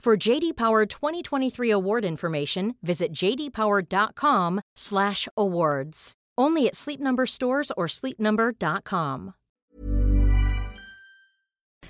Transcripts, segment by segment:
For JD Power 2023 award information, visit jdpower.com/awards. Only at Sleep Number stores or sleepnumber.com.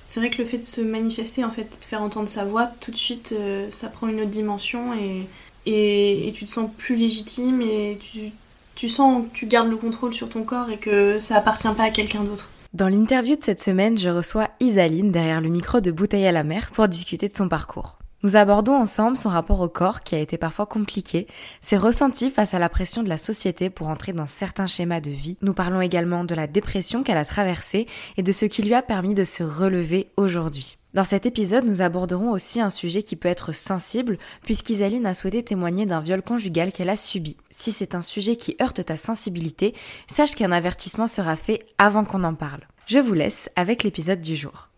C'est vrai que le fait de se manifester, en fait, de faire entendre sa voix, tout de suite, euh, ça prend une autre dimension et, et, et, tu te sens plus légitime et tu, tu sens que tu gardes le contrôle sur ton corps et que ça appartient pas à quelqu'un d'autre. Dans l'interview de cette semaine, je reçois Isaline derrière le micro de Bouteille à la mer pour discuter de son parcours. Nous abordons ensemble son rapport au corps qui a été parfois compliqué, ses ressentis face à la pression de la société pour entrer dans certains schémas de vie. Nous parlons également de la dépression qu'elle a traversée et de ce qui lui a permis de se relever aujourd'hui. Dans cet épisode, nous aborderons aussi un sujet qui peut être sensible puisqu'Isaline a souhaité témoigner d'un viol conjugal qu'elle a subi. Si c'est un sujet qui heurte ta sensibilité, sache qu'un avertissement sera fait avant qu'on en parle. Je vous laisse avec l'épisode du jour.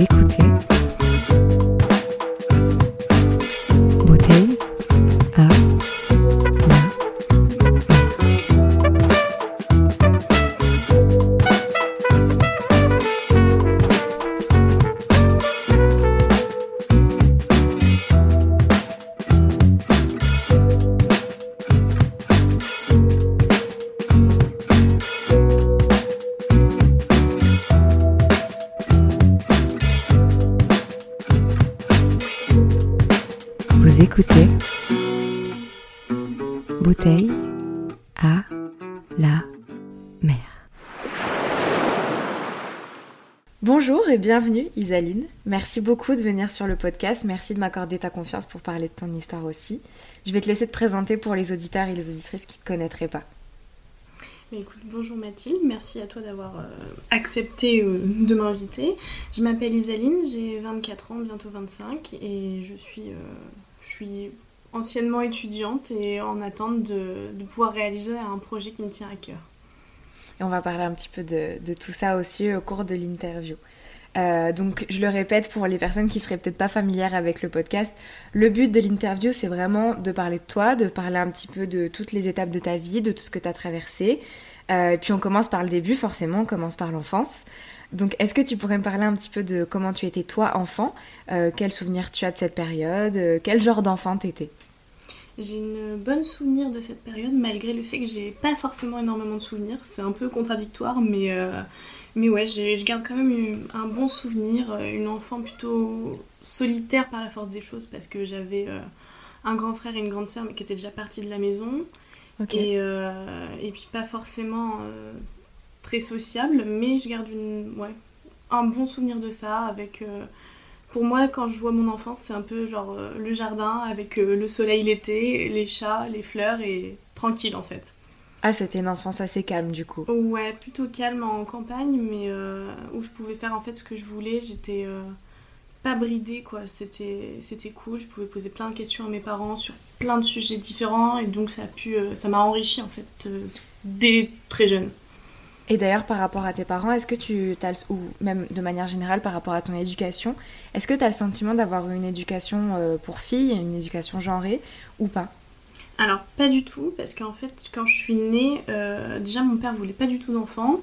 Écoutez Isaline. Merci beaucoup de venir sur le podcast. Merci de m'accorder ta confiance pour parler de ton histoire aussi. Je vais te laisser te présenter pour les auditeurs et les auditrices qui ne te connaîtraient pas. Mais écoute, bonjour Mathilde, merci à toi d'avoir euh, accepté euh, de m'inviter. Je m'appelle Isaline, j'ai 24 ans, bientôt 25, et je suis, euh, je suis anciennement étudiante et en attente de, de, pouvoir réaliser un projet qui me tient à cœur. Et on va parler un petit peu de, de tout ça aussi au cours de l'interview. Euh, donc, je le répète pour les personnes qui seraient peut-être pas familières avec le podcast, le but de l'interview, c'est vraiment de parler de toi, de parler un petit peu de toutes les étapes de ta vie, de tout ce que tu as traversé. Euh, et puis, on commence par le début, forcément, on commence par l'enfance. Donc, est-ce que tu pourrais me parler un petit peu de comment tu étais toi enfant? Euh, Quels souvenirs tu as de cette période? Quel genre d'enfant t'étais? J'ai une bonne souvenir de cette période, malgré le fait que j'ai pas forcément énormément de souvenirs. C'est un peu contradictoire, mais, euh, mais ouais, je garde quand même une, un bon souvenir. euh, Une enfant plutôt solitaire par la force des choses, parce que j'avais euh, un grand frère et une grande sœur, mais qui étaient déjà partis de la maison. Et, euh, et puis pas forcément très sociable, mais je garde une, ouais, un bon souvenir de ça avec... pour moi, quand je vois mon enfance, c'est un peu genre euh, le jardin avec euh, le soleil l'été, les chats, les fleurs et tranquille en fait. Ah, c'était une enfance assez calme du coup. Ouais, plutôt calme en campagne, mais euh, où je pouvais faire en fait ce que je voulais. J'étais euh, pas bridée quoi. C'était c'était cool. Je pouvais poser plein de questions à mes parents sur plein de sujets différents et donc ça a pu, euh, ça m'a enrichi en fait dès très jeune. Et d'ailleurs, par rapport à tes parents, est-ce que tu as, ou même de manière générale par rapport à ton éducation, est-ce que tu as le sentiment d'avoir eu une éducation euh, pour filles, une éducation genrée ou pas? Alors, pas du tout, parce qu'en fait, quand je suis née, euh, déjà mon père voulait pas du tout d'enfants.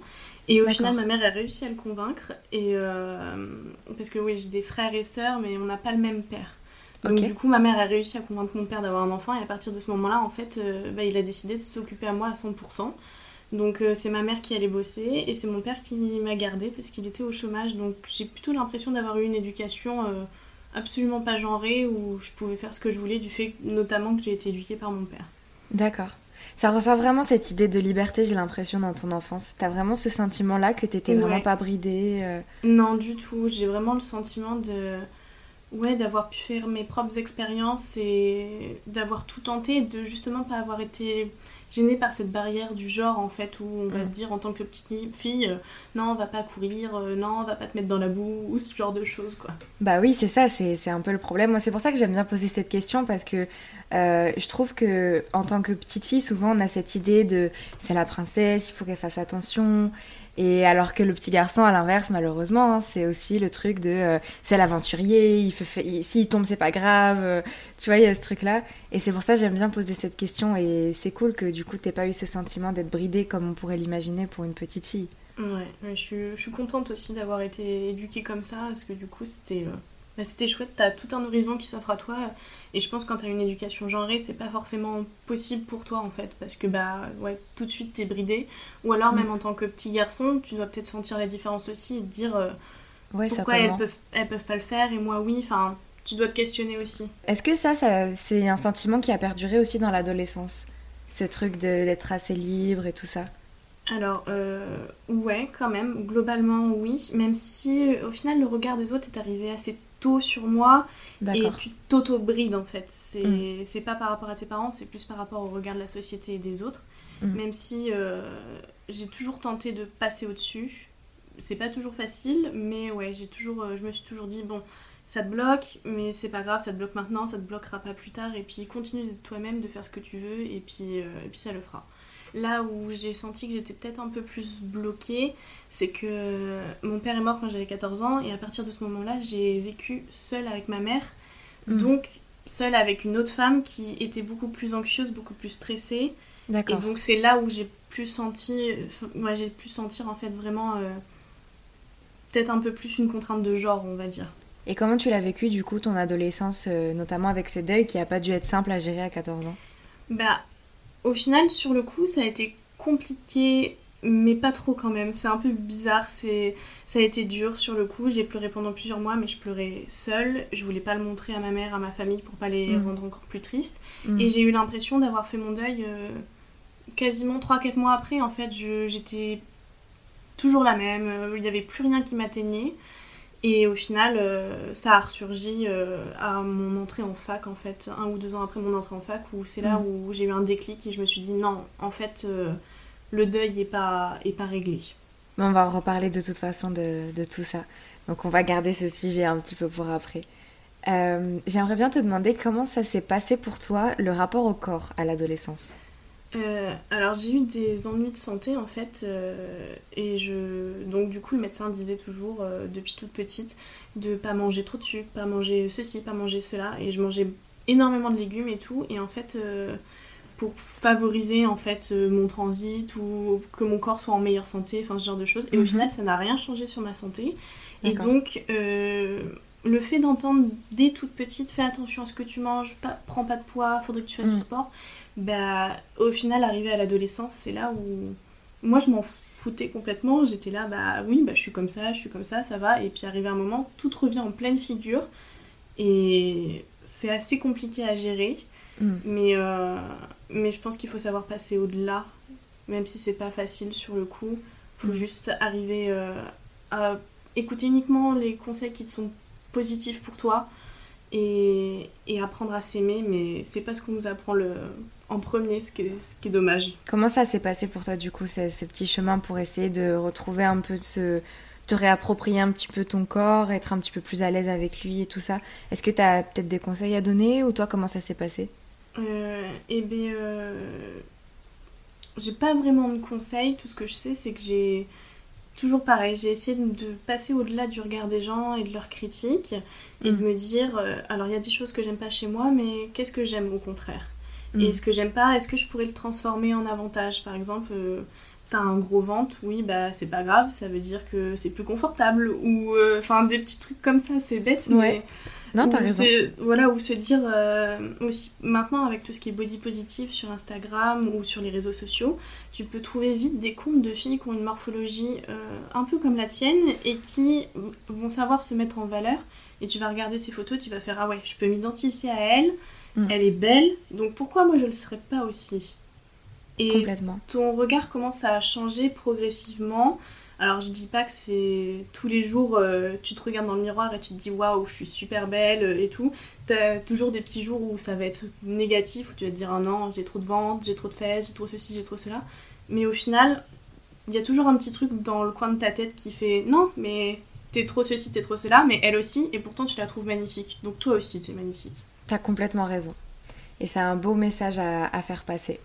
Et au final, ma mère a réussi à le convaincre. Et euh, parce que oui, j'ai des frères et sœurs, mais on n'a pas le même père. Donc du coup, ma mère a réussi à convaincre mon père d'avoir un enfant et à partir de ce moment-là, en fait, bah, il a décidé de s'occuper à moi à 100%. Donc c'est ma mère qui allait bosser et c'est mon père qui m'a gardée parce qu'il était au chômage. Donc j'ai plutôt l'impression d'avoir eu une éducation absolument pas genrée où je pouvais faire ce que je voulais du fait notamment que j'ai été éduquée par mon père. D'accord. Ça ressort vraiment cette idée de liberté, j'ai l'impression, dans ton enfance. T'as vraiment ce sentiment-là que t'étais vraiment pas bridée euh? Non, du tout. J'ai vraiment le sentiment de. Ouais, d'avoir pu faire mes propres expériences et d'avoir tout tenté, de justement pas avoir été gênée par cette barrière du genre en fait où on va te mm. dire en tant que petite fille euh, non on va pas courir euh, non on va pas te mettre dans la boue ou ce genre de choses quoi. Bah oui c'est ça c'est un peu le problème. Moi c'est pour ça que j'aime bien poser cette question parce que euh, je trouve que en tant que petite fille souvent on a cette idée de c'est la princesse il faut qu'elle fasse attention et alors que le petit garçon, à l'inverse, malheureusement, hein, c'est aussi le truc de euh, c'est l'aventurier, il fait, s'il tombe, c'est pas grave. Euh, tu vois, il y a ce truc-là. Et c'est pour ça que j'aime bien poser cette question. Et c'est cool que du coup, t'aies pas eu ce sentiment d'être bridée comme on pourrait l'imaginer pour une petite fille. Ouais, je, suis, je suis contente aussi d'avoir été éduquée comme ça, parce que du coup, c'était. Euh, bah, c'était chouette, t'as tout un horizon qui s'offre à toi. Et je pense que quand t'as une éducation genrée, c'est pas forcément possible pour toi en fait, parce que bah ouais, tout de suite t'es bridé. Ou alors, même mm. en tant que petit garçon, tu dois peut-être sentir la différence aussi et te dire euh, pourquoi elles peuvent, elles peuvent pas le faire et moi oui. Enfin, tu dois te questionner aussi. Est-ce que ça, ça c'est un sentiment qui a perduré aussi dans l'adolescence? Ce truc d'être assez libre et tout ça? Alors, euh, ouais, quand même, globalement, oui. Même si, au final, le regard des autres est arrivé assez sur moi et tu t'auto-brides en fait. Mm. C'est pas par rapport à tes parents, c'est plus par rapport au regard de la société et des autres. Mm. Même si euh, j'ai toujours tenté de passer au-dessus. C'est pas toujours facile, mais ouais, j'ai toujours, euh, je me suis toujours dit, bon, ça te bloque, mais c'est pas grave, ça te bloque maintenant, ça te bloquera pas plus tard, et puis continue toi-même, de faire ce que tu veux, et puis, euh, et puis ça le fera. Là où j'ai senti que j'étais peut-être un peu plus bloquée, c'est que mon père est mort quand j'avais 14 ans et à partir de ce moment-là, j'ai vécu seule avec ma mère. Mm. Donc seule avec une autre femme qui était beaucoup plus anxieuse, beaucoup plus stressée. Et donc c'est là où j'ai pu sentir, moi j'ai pu sentir en fait vraiment euh, peut-être un peu plus une contrainte de genre, on va dire. Et comment tu l'as vécu du coup ton adolescence, euh, notamment avec ce deuil qui a pas dû être simple à gérer à 14 ans? Bah au final, sur le coup, ça a été compliqué, mais pas trop quand même. C'est un peu bizarre, c'est ça a été dur sur le coup. J'ai pleuré pendant plusieurs mois, mais je pleurais seule. Je voulais pas le montrer à ma mère, à ma famille, pour pas les mm. rendre encore plus tristes. Mm. Et j'ai eu l'impression d'avoir fait mon deuil euh, quasiment 3-4 mois après. En fait, j'étais toujours la même. Euh, il n'y avait plus rien qui m'atteignait. Et au final, euh, ça a ressurgi euh, à mon entrée en fac, en fait, un ou deux ans après mon entrée en fac, où c'est là mm. où j'ai eu un déclic et je me suis dit non, en fait, euh, le deuil n'est pas, est pas réglé. on va reparler de toute façon de, de, tout ça. Donc on va garder ce sujet un petit peu pour après. J'aimerais bien te demander comment ça s'est passé pour toi, le rapport au corps à l'adolescence? Euh, alors j'ai eu des ennuis de santé en fait euh, et je donc du coup le médecin disait toujours euh, depuis toute petite de pas manger trop de sucre, pas manger ceci, pas manger cela et je mangeais énormément de légumes et tout et en fait pour favoriser en fait mon transit ou que mon corps soit en meilleure santé, enfin ce genre de choses et au mhm. final ça n'a rien changé sur ma santé et donc le fait d'entendre dès toute petite fais attention à ce que tu manges, pas, prends pas de poids, faudrait que tu fasses du mhm. sport bah, au final, arrivé à l'adolescence, c'est là où moi je m'en foutais complètement. J'étais là, bah oui, bah, je suis comme ça, je suis comme ça, ça va. Et puis arrivé un moment, tout revient en pleine figure. Et c'est assez compliqué à gérer. Mm. Mais, euh, mais je pense qu'il faut savoir passer au-delà, même si c'est pas facile sur le coup. Il faut mm. juste arriver euh, à écouter uniquement les conseils qui sont positifs pour toi et, et apprendre à s'aimer. Mais c'est pas ce qu'on nous apprend le, en premier, ce qui, est, ce qui est dommage. Comment ça s'est passé pour toi, du coup, ces, petits chemins pour essayer de retrouver un peu ce te réapproprier un petit peu ton corps, être un petit peu plus à l'aise avec lui et tout ça? Est-ce que tu as peut-être des conseils à donner ou toi comment ça s'est passé? Euh, Eh bien, euh, j'ai pas vraiment de conseils. Tout ce que je sais, c'est que j'ai toujours pareil, j'ai essayé de, passer au-delà du regard des gens et de leurs critiques et de mm. me dire, euh, alors il y a des choses que j'aime pas chez moi, mais qu'est-ce que j'aime au contraire? Et mm. ce que j'aime pas, est-ce que je pourrais le transformer en avantage? Par exemple, euh, t'as un gros ventre, oui, bah c'est pas grave, ça veut dire que c'est plus confortable. Ou euh, enfin des petits trucs comme ça, c'est bête, mais. Non, t'as raison. voilà, ou se dire euh, aussi, maintenant avec tout ce qui est body positive sur Instagram ou sur les réseaux sociaux, tu peux trouver vite des comptes de filles qui ont une morphologie euh, un peu comme la tienne et qui vont savoir se mettre en valeur. Et tu vas regarder ces photos, tu vas faire Ah ouais, je peux m'identifier à elle, mm. elle est belle, donc pourquoi moi je le serais pas aussi? Et ton regard commence à changer progressivement. Alors je dis pas que c'est tous les jours euh, tu te regardes dans le miroir et tu te dis waouh je suis super belle et tout. T'as toujours des petits jours où ça va être négatif où tu vas te dire ah non j'ai trop de ventre, j'ai trop de fesses, j'ai trop ceci, j'ai trop cela. Mais au final il y a toujours un petit truc dans le coin de ta tête qui fait non mais t'es trop ceci, t'es trop cela, mais elle aussi et pourtant tu la trouves magnifique. Donc toi aussi t'es magnifique. T'as complètement raison. Et c'est un beau message à faire passer.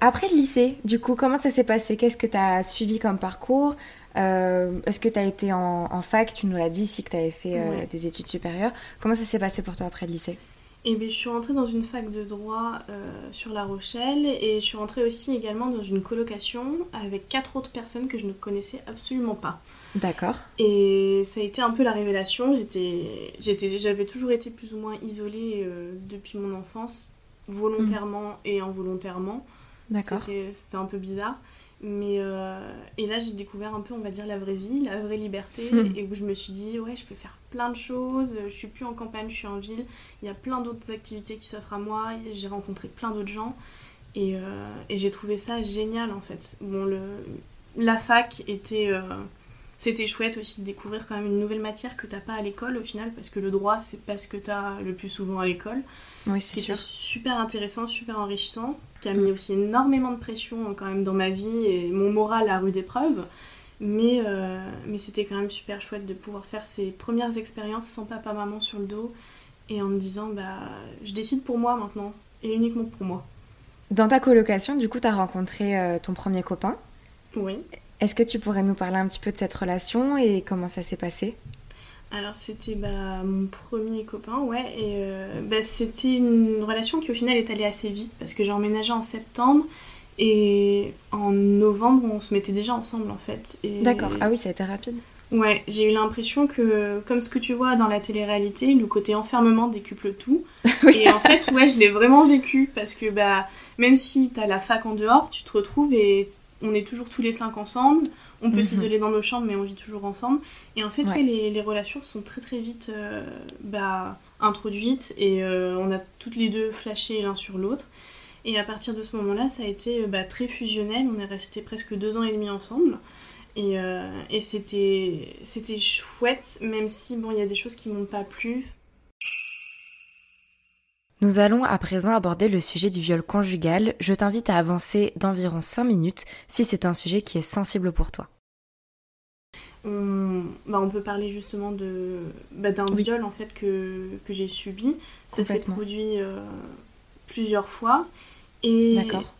Après le lycée, du coup, comment ça s'est passé? Qu'est-ce que tu as suivi comme parcours? Euh, Est-ce que tu as été en, fac? Tu nous l'as dit si que tu avais fait euh, des études supérieures. Comment ça s'est passé pour toi après le lycée? Eh bien, je suis rentrée dans une fac de droit euh, sur La Rochelle et je suis rentrée aussi également dans une colocation avec quatre autres personnes que je ne connaissais absolument pas. D'accord. Et ça a été un peu la révélation. J'avais toujours été plus ou moins isolée depuis mon enfance, volontairement et involontairement. D'accord. C'était un peu bizarre. Mais euh, et là, j'ai découvert un peu, on va dire, la vraie vie, la vraie liberté, hmm. et où je me suis dit, ouais, je peux faire plein de choses, je suis plus en campagne, je suis en ville, il y a plein d'autres activités qui s'offrent à moi, j'ai rencontré plein d'autres gens, et, euh, et j'ai trouvé ça génial en fait. Bon, le, la fac était. Euh, c'était chouette aussi de découvrir quand même une nouvelle matière que t'as pas à l'école au final, parce que le droit, c'est pas ce que tu as le plus souvent à l'école. Oui, c'est sûr. super intéressant, super enrichissant qui a mis aussi énormément de pression quand même dans ma vie et mon moral à rude épreuve. Mais, euh, mais c'était quand même super chouette de pouvoir faire ces premières expériences sans papa maman sur le dos et en me disant bah je décide pour moi maintenant et uniquement pour moi. Dans ta colocation, du coup, tu as rencontré euh, ton premier copain. Oui. Est-ce que tu pourrais nous parler un petit peu de cette relation et comment ça s'est passé? Alors c'était bah, mon premier copain, ouais, et euh, bah, c'était une relation qui au final est allée assez vite parce que j'ai emménagé en septembre et en novembre on se mettait déjà ensemble en fait. D'accord, ah oui ça a été rapide. Ouais, j'ai eu l'impression que, comme ce que tu vois dans la télé-réalité, le côté enfermement décuple tout. Et en fait, ouais, je l'ai vraiment vécu parce que bah, même si t'as la fac en dehors, tu te retrouves et on est toujours tous les cinq ensemble. On peut mhm. s'isoler dans nos chambres, mais on vit toujours ensemble. Et en fait, les, relations sont très très vite euh, bah, introduites et euh, on a toutes les deux flashé l'un sur l'autre. Et à partir de ce moment-là, ça a été bah, très fusionnel. On est resté presque deux ans et demi ensemble. Et, euh, et c'était, c'était chouette, même si bon, il y a des choses qui m'ont pas plu. Nous allons à présent aborder le sujet du viol conjugal. Je t'invite à avancer d'environ 5 minutes si c'est un sujet qui est sensible pour toi. On, bah, peut parler justement de, bah, d'un viol en fait que, j'ai subi. Ça s'est produit euh, plusieurs fois. Et... D'accord.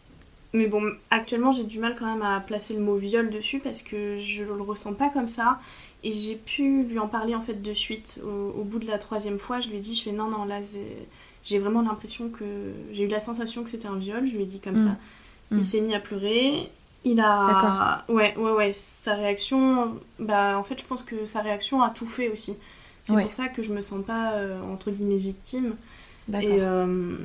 Mais bon, actuellement j'ai du mal quand même à placer le mot viol dessus parce que je le ressens pas comme ça. Et j'ai pu lui en parler en fait de suite. Au, au bout de la troisième fois, je lui ai dit, je fais non, non, là j'ai vraiment l'impression que j'ai eu la sensation que c'était un viol. Je lui ai dit comme mm. ça. Il mm. s'est mis à pleurer. Il a. Ouais, ouais, ouais. Sa réaction. Bah, en fait, je pense que sa réaction a tout fait aussi. C'est pour ça que je me sens pas, euh, entre guillemets, victime. Et, euh,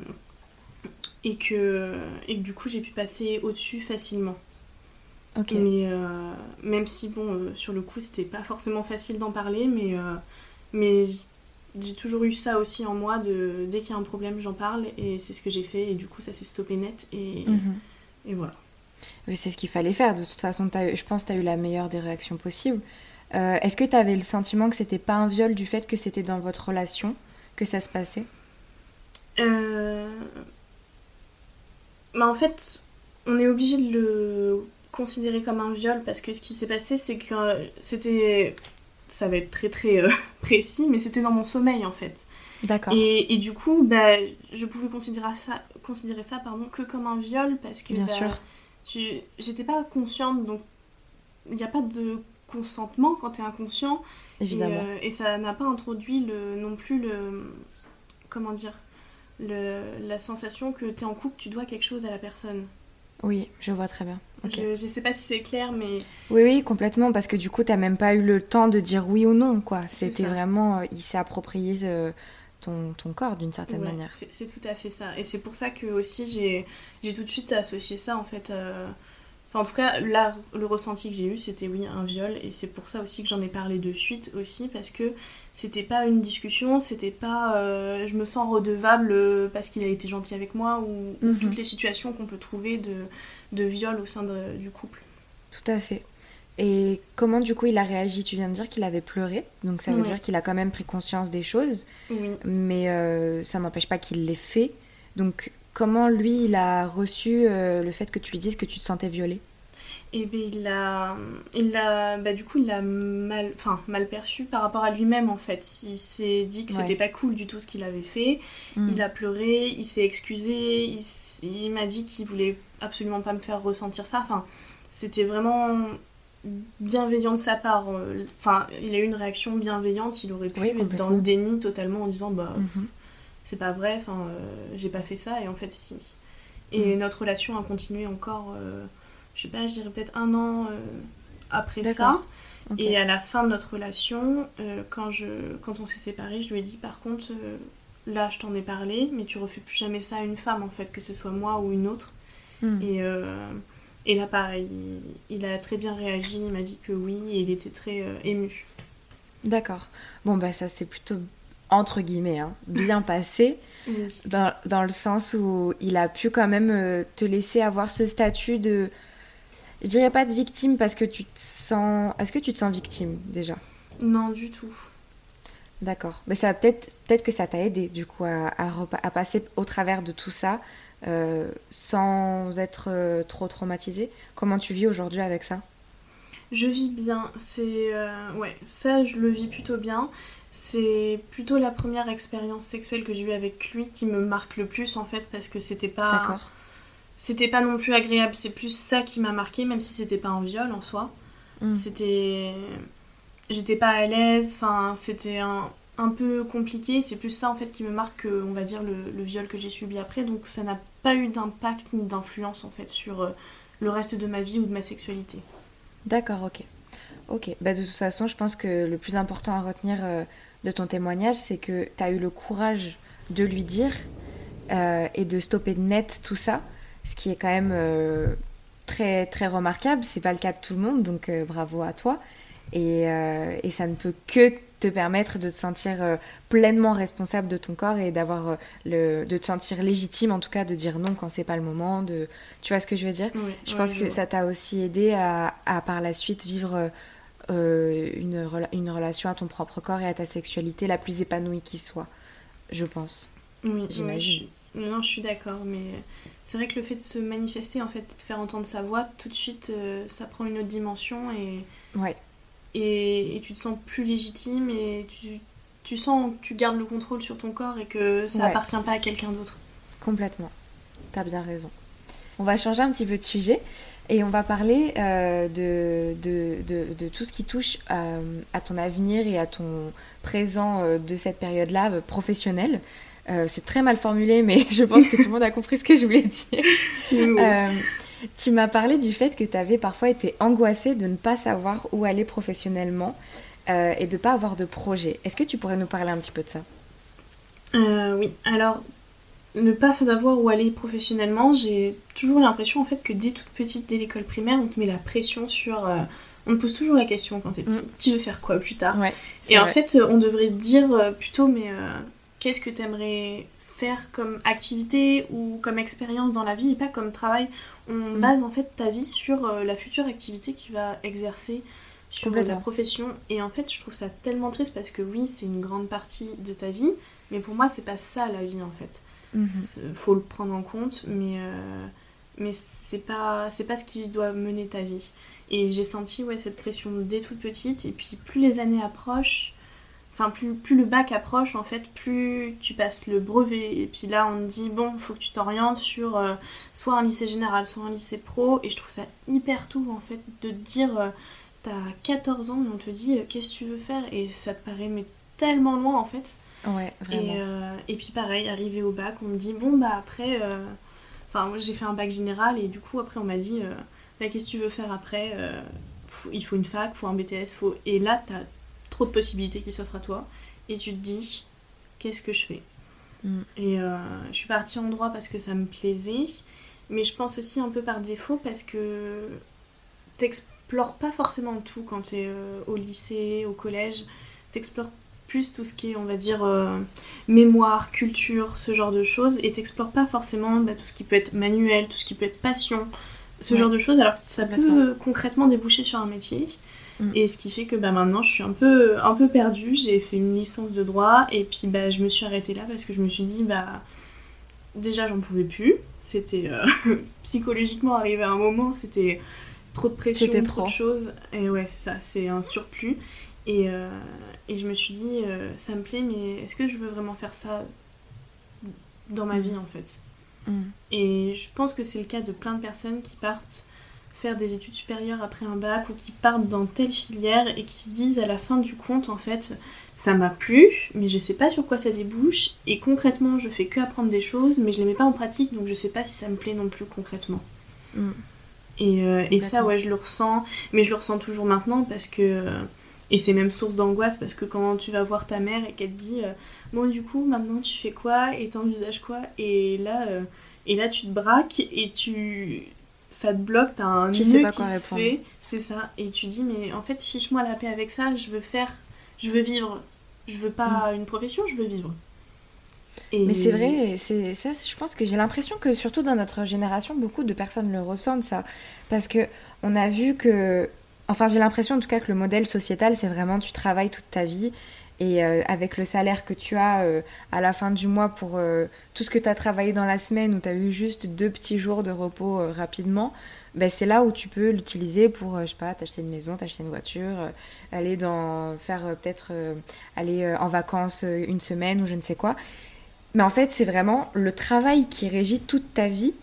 et, que, et que du coup, j'ai pu passer au-dessus facilement. Ok. Mais euh, même si, bon, sur le coup, c'était pas forcément facile d'en parler, mais. mais j'ai toujours eu ça aussi en moi de dès qu'il y a un problème j'en parle et c'est ce que j'ai fait et du coup ça s'est stoppé net et, mhm. et voilà. Oui c'est ce qu'il fallait faire de toute façon je pense que tu as eu la meilleure des réactions possibles. Euh, est-ce que tu avais le sentiment que c'était pas un viol du fait que c'était dans votre relation que ça se passait? Euh... bah, En fait on est obligé de le considérer comme un viol parce que ce qui s'est passé c'est que c'était ça va être très très euh, précis, mais c'était dans mon sommeil en fait. D'accord. Et, du coup, bah, je pouvais considérer ça, considérer ça pardon, que comme un viol parce que Bien bah, sûr. j'étais pas consciente, donc il n'y a pas de consentement quand tu es inconscient. Évidemment. Euh, et, ça n'a pas introduit le, non plus le. Comment dire le, La sensation que tu es en couple, tu dois quelque chose à la personne. Oui, je vois très bien. Je, ne sais pas si c'est clair, mais... Oui, oui, complètement, parce que du coup, tu n'as même pas eu le temps de dire oui ou non, quoi. C'était vraiment... il s'est approprié ton, ton, corps, d'une certaine manière. C'est tout à fait ça. Et c'est pour ça que aussi, j'ai tout de suite associé ça, en fait en tout cas, là, le ressenti que j'ai eu, c'était oui, un viol. Et c'est pour ça aussi que j'en ai parlé de suite aussi, parce que c'était pas une discussion, c'était pas euh, je me sens redevable euh, parce qu'il a été gentil avec moi, ou, mhm. toutes les situations qu'on peut trouver de, de viol au sein du couple. Tout à fait. Et comment du coup il a réagi? Tu viens de dire qu'il avait pleuré, donc ça veut dire qu'il a quand même pris conscience des choses, oui. mais euh, ça n'empêche pas qu'il l'ait fait. Donc Comment lui, il a reçu euh, le fait que tu lui dises que tu te sentais violée? Eh bien, il a, il a, bah, du coup, il a mal, enfin, mal perçu par rapport à lui-même en fait. Il s'est dit que c'était pas cool du tout ce qu'il avait fait. Hmm. Il a pleuré, il s'est excusé, il, m'a dit qu'il voulait absolument pas me faire ressentir ça. Enfin, c'était vraiment bienveillant de sa part. Enfin, il a eu une réaction bienveillante. Il aurait pu être dans le déni totalement en disant bah. Mhm c'est pas vrai, enfin, euh, j'ai pas fait ça, et en fait, si. Et mm. notre relation a continué encore, euh, je sais pas, je dirais peut-être un an euh, après ça. Et à la fin de notre relation, quand, je, quand on s'est séparés, je lui ai dit par contre, là je t'en ai parlé, mais tu refais plus jamais ça à une femme en fait, que ce soit moi ou une autre. Mm. Et, et là pareil, il, a très bien réagi, il m'a dit que oui, et il était très ému. D'accord. Bon bah ça c'est plutôt entre guillemets, hein, bien passé, dans, dans, le sens où il a pu quand même euh, te laisser avoir ce statut de... Je dirais pas de victime parce que tu te sens... Est-ce que tu te sens victime déjà? Non, du tout. D'accord. Mais ça peut-être peut-être que ça t'a aidé du coup à, à, passer au travers de tout ça euh, sans être euh, trop traumatisé. Comment tu vis aujourd'hui avec ça? Je vis bien. C'est ouais, ça je le vis plutôt bien. C'est plutôt la première expérience sexuelle que j'ai eue avec lui qui me marque le plus en fait parce que c'était pas D'accord. C'était pas non plus agréable, c'est plus ça qui m'a marqué même si c'était pas un viol en soi. Mm. C'était j'étais pas à l'aise, enfin c'était un, un peu compliqué, c'est plus ça en fait qui me marque on va dire le, le viol que j'ai subi après donc ça n'a pas eu d'impact ni d'influence en fait sur euh, le reste de ma vie ou de ma sexualité. D'accord, OK. Ok, bah de toute façon, je pense que le plus important à retenir euh, de ton témoignage, c'est que tu as eu le courage de lui dire euh, et de stopper net tout ça, ce qui est quand même euh, très très remarquable. C'est pas le cas de tout le monde, donc bravo à toi. Et, et, ça ne peut que te permettre de te sentir pleinement responsable de ton corps et d'avoir le de te sentir légitime en tout cas de dire non quand c'est pas le moment de tu vois ce que je veux dire? Je pense que ça t'a aussi aidé à, à, par la suite vivre euh, une, une, relation à ton propre corps et à ta sexualité la plus épanouie qui soit, je pense. Oui, j'imagine. non, je suis d'accord, mais c'est vrai que le fait de se manifester, en fait, de faire entendre sa voix, tout de suite, euh, ça prend une autre dimension et, ouais. et, et, tu te sens plus légitime et tu, tu sens que tu gardes le contrôle sur ton corps et que ça appartient pas à quelqu'un d'autre. Complètement. T'as bien raison. On va changer un petit peu de sujet. Et on va parler euh, de, de, de, tout ce qui touche à ton avenir et à ton présent euh, de cette période-là professionnelle. C'est très mal formulé, mais je pense que tout le monde a compris ce que je voulais dire. tu m'as parlé du fait que tu avais parfois été angoissée de ne pas savoir où aller professionnellement et de ne pas avoir de projet. Est-ce que tu pourrais nous parler un petit peu de ça? Oui, alors ne pas savoir où aller professionnellement, j'ai toujours l'impression en fait que dès toute petite, dès l'école primaire, on te met la pression sur. Euh, on te pose toujours la question quand t'es petit, mm. tu veux faire quoi plus tard? Et en fait, on devrait dire euh, plutôt, mais euh, qu'est-ce que t'aimerais faire comme activité ou comme expérience dans la vie et pas comme travail. On mm. base en fait ta vie sur la future activité que tu vas exercer sur ta profession. Et en fait, je trouve ça tellement triste parce que oui, c'est une grande partie de ta vie, mais pour moi, c'est pas ça la vie en fait. Mhm. Faut le prendre en compte, mais, euh, mais c'est pas, pas ce qui doit mener ta vie. Et j'ai senti ouais, cette pression dès toute petite, et puis plus les années approchent, enfin plus, plus le bac approche, en fait, plus tu passes le brevet. Et puis là, on te dit, bon, faut que tu t'orientes sur euh, soit un lycée général, soit un lycée pro. Et je trouve ça hyper tôt, en fait, de te dire, euh, t'as 14 ans et on te dit, qu'est-ce que tu veux faire? Et ça te paraît mais tellement loin, en fait. Ouais, vraiment. Et, euh, et, puis pareil, arrivé au bac, on me dit bon bah après, euh, Enfin, j'ai fait un bac général et du coup, après, on m'a dit bah, Qu'est-ce que tu veux faire après? Il faut une fac, il faut un BTS. Faut... Et là, tu as trop de possibilités qui s'offrent à toi. Et tu te dis Qu'est-ce que je fais mm. Et je suis partie en droit parce que ça me plaisait. Mais je pense aussi un peu par défaut parce que t'explores pas forcément tout quand t'es euh, au lycée, au collège. T'explores plus tout ce qui est, on va dire, euh, mémoire, culture, ce genre de choses. Et t'explores pas forcément bah, tout ce qui peut être manuel, tout ce qui peut être passion, ce genre de choses. Alors ça peut concrètement déboucher sur un métier. Mm. Et ce qui fait que bah, maintenant je suis un peu, un peu perdue. J'ai fait une licence de droit et puis bah, je me suis arrêtée là parce que je me suis dit, bah, déjà j'en pouvais plus c'était euh, psychologiquement arrivé à un moment, c'était trop de pression, trop, trop de choses. Et ouais, ça, c'est un surplus. Et, euh, et, je me suis dit, euh, ça me plaît, mais est-ce que je veux vraiment faire ça dans ma mm. vie en fait? Mm. Et je pense que c'est le cas de plein de personnes qui partent faire des études supérieures après un bac ou qui partent dans telle filière et qui se disent à la fin du compte, en fait, ça m'a plu, mais je sais pas sur quoi ça débouche. Et concrètement, je fais que apprendre des choses, mais je les mets pas en pratique, donc je sais pas si ça me plaît non plus concrètement. Mm. Et, euh, et, ça, ouais, je le ressens, mais je le ressens toujours maintenant parce que. Et c'est même source d'angoisse parce que quand tu vas voir ta mère et qu'elle te dit euh, Bon, du coup, maintenant tu fais quoi et t'envisages quoi? Et là, euh, et là, tu te braques et tu. Ça te bloque, t'as un nœud qui se fait, c'est ça. Et tu dis Mais en fait, fiche-moi la paix avec ça, je veux faire je veux vivre. Je veux pas mm. une profession, je veux vivre. Mais c'est vrai, c'est ça. Je pense que j'ai l'impression que surtout dans notre génération, beaucoup de personnes le ressentent ça, parce que on a vu que, enfin, j'ai l'impression en tout cas que le modèle sociétal, c'est vraiment tu travailles toute ta vie et euh, avec le salaire que tu as euh, à la fin du mois pour euh, tout ce que tu as travaillé dans la semaine où tu as eu juste deux petits jours de repos rapidement, ben, c'est là où tu peux l'utiliser pour, je sais pas, t'acheter une maison, t'acheter une voiture, aller dans, faire peut-être aller en vacances une semaine ou je ne sais quoi. Mais en fait, c'est vraiment le travail qui régit toute ta vie,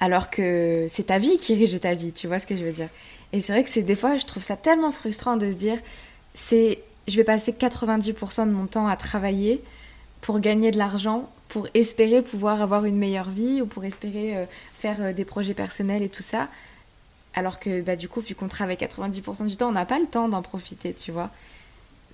alors que c'est ta vie qui régit ta vie, tu vois ce que je veux dire. Et c'est vrai que c'est des fois, je trouve ça tellement frustrant de se dire, c'est je vais passer 90% de mon temps à travailler pour gagner de l'argent, pour espérer pouvoir avoir une meilleure vie ou pour espérer euh, faire euh, des projets personnels et tout ça. Alors que bah, du coup, vu qu'on travaille 90% du temps, on n'a pas le temps d'en profiter, tu vois.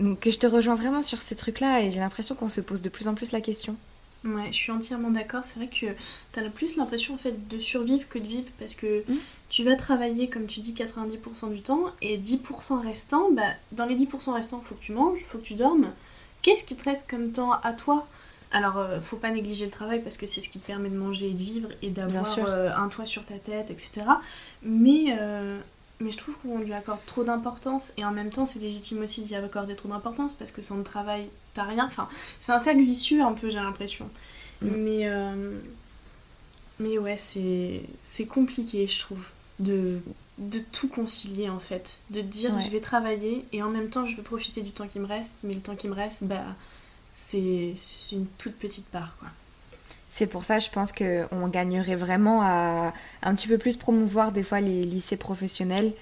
Donc je te rejoins vraiment sur ce truc-là et j'ai l'impression qu'on se pose de plus en plus la question. Ouais, je suis entièrement d'accord. C'est vrai que tu as plus l'impression en fait de survivre que de vivre parce que mmh. Tu vas travailler, comme tu dis, 90% du temps et 10% restant, bah, dans les 10% restants, il faut que tu manges, il faut que tu dormes. Qu'est-ce qui te reste comme temps à toi? Alors, euh, faut pas négliger le travail parce que c'est ce qui te permet de manger et de vivre et d'avoir euh, un toit sur ta tête, etc. Mais euh, mais je trouve qu'on lui accorde trop d'importance et en même temps c'est légitime aussi d'y accorder trop d'importance parce que sans travail t'as rien. Enfin, c'est un cercle vicieux un peu j'ai l'impression. Mm. Mais, euh, mais ouais, c'est compliqué je trouve de, de tout concilier en fait. De dire je vais travailler et en même temps je vais profiter du temps qui me reste, mais le temps qui me reste, bah c'est une toute petite part quoi. C'est pour ça, je pense qu'on gagnerait vraiment à un petit peu plus promouvoir des fois les lycées professionnels,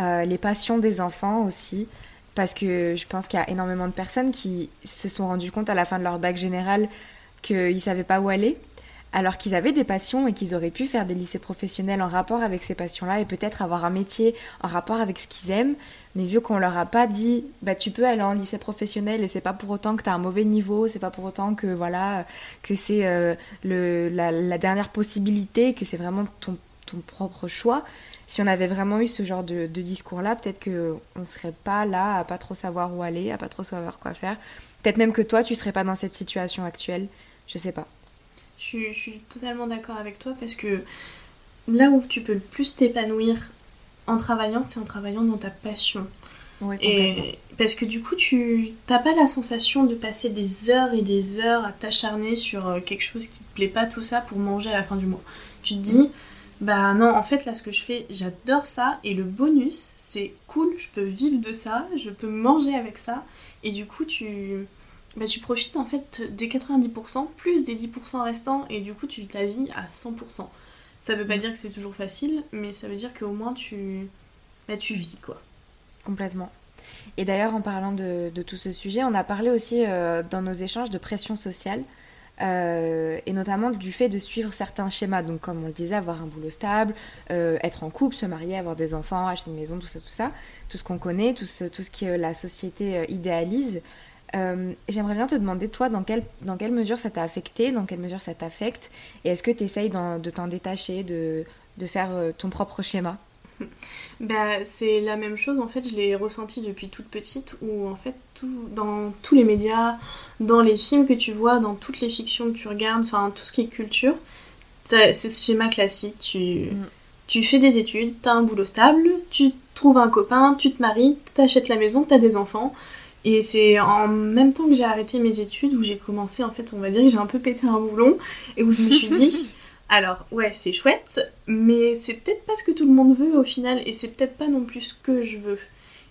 euh, les passions des enfants aussi, parce que je pense qu'il y a énormément de personnes qui se sont rendues compte à la fin de leur bac général qu'ils ne savaient pas où aller, alors qu'ils avaient des passions et qu'ils auraient pu faire des lycées professionnels en rapport avec ces passions-là et peut-être avoir un métier en rapport avec ce qu'ils aiment, mais vu qu'on leur a pas dit, bah tu peux aller en lycée professionnel et c'est pas pour autant que tu as un mauvais niveau, c'est pas pour autant que voilà que c'est euh, la, dernière possibilité, que c'est vraiment ton, propre choix. Si on avait vraiment eu ce genre de, discours-là, peut-être que on serait pas là à pas trop savoir où aller, à pas trop savoir quoi faire. Peut-être même que toi, tu serais pas dans cette situation actuelle. Je sais pas. Je je suis totalement d'accord avec toi parce que là où tu peux le plus t'épanouir en travaillant, c'est en travaillant dans ta passion. et parce que du coup, tu n'as pas la sensation de passer des heures et des heures à t'acharner sur euh, quelque chose qui te plaît pas, tout ça, pour manger à la fin du mois. Tu te dis, bah non, en fait, là, ce que je fais, j'adore ça, et le bonus, c'est cool, je peux vivre de ça, je peux manger avec ça, et du coup, tu, bah, tu profites en fait des 90%, plus des 10% restants, et du coup, tu vis ta vie à 100%. Ça veut pas dire que c'est toujours facile, mais ça veut dire qu'au moins tu, bah, tu vis quoi. Complètement. Et d'ailleurs, en parlant de, tout ce sujet, on a parlé aussi euh, dans nos échanges de pression sociale. et notamment du fait de suivre certains schémas. Donc, comme on le disait, avoir un boulot stable, être en couple, se marier, avoir des enfants, acheter une maison, tout ça, tout ça, tout ce qu'on connaît, tout ce, tout ce que la société idéalise. J'aimerais bien te demander, toi, dans quelle, dans quelle mesure ça t'a affecté, dans quelle mesure ça t'affecte, et est-ce que tu essayes de t'en détacher, de, de faire ton propre schéma? Bah, c'est la même chose, en fait, je l'ai ressenti depuis toute petite, où en fait, tout, dans tous les médias, dans les films que tu vois, dans toutes les fictions que tu regardes, enfin tout ce qui est culture, c'est ce schéma classique. Tu, mm. tu fais des études, t'as un boulot stable, tu trouves un copain, tu te maries, t'achètes la maison, t'as des enfants. Et c'est en même temps que j'ai arrêté mes études où j'ai commencé, en fait, on va dire que j'ai un peu pété un boulon, et où je me suis dit. Alors, ouais, c'est chouette, mais c'est peut-être pas ce que tout le monde veut au final, et c'est peut-être pas non plus ce que je veux.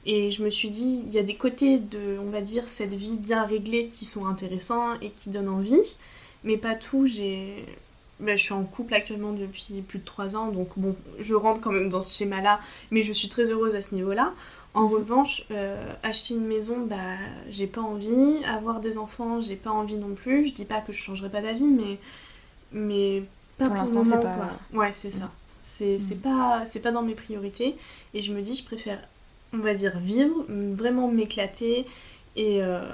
Et je me suis dit, il y a des côtés de, on va dire, cette vie bien réglée qui sont intéressants et qui donnent envie, mais pas tout. J'ai. Ben, je suis en couple actuellement depuis plus de 3 ans, donc bon, je rentre quand même dans ce schéma-là, mais je suis très heureuse à ce niveau-là. En revanche, euh, acheter une maison, bah, j'ai pas envie. Avoir des enfants, j'ai pas envie non plus. Je dis pas que je changerai pas d'avis, mais, mais pour, l'instant, c'est pas. Ouais, c'est ça. C'est mm. pas, pas dans mes priorités. Et je me dis, je préfère, on va dire, vivre, vraiment m'éclater et, euh,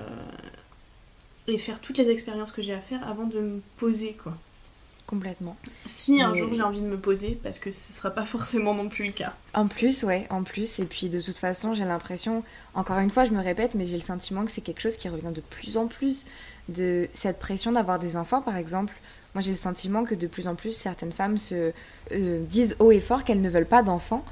et faire toutes les expériences que j'ai à faire avant de me poser, quoi. Complètement. Si un jour j'ai envie de me poser, parce que ce sera pas forcément non plus le cas. En plus, ouais, en plus. Et puis de toute façon, j'ai l'impression, encore une fois, je me répète, mais j'ai le sentiment que c'est quelque chose qui revient de plus en plus. De cette pression d'avoir des enfants, par exemple. Moi, j'ai le sentiment que de plus en plus, certaines femmes se euh, disent haut et fort qu'elles ne veulent pas d'enfants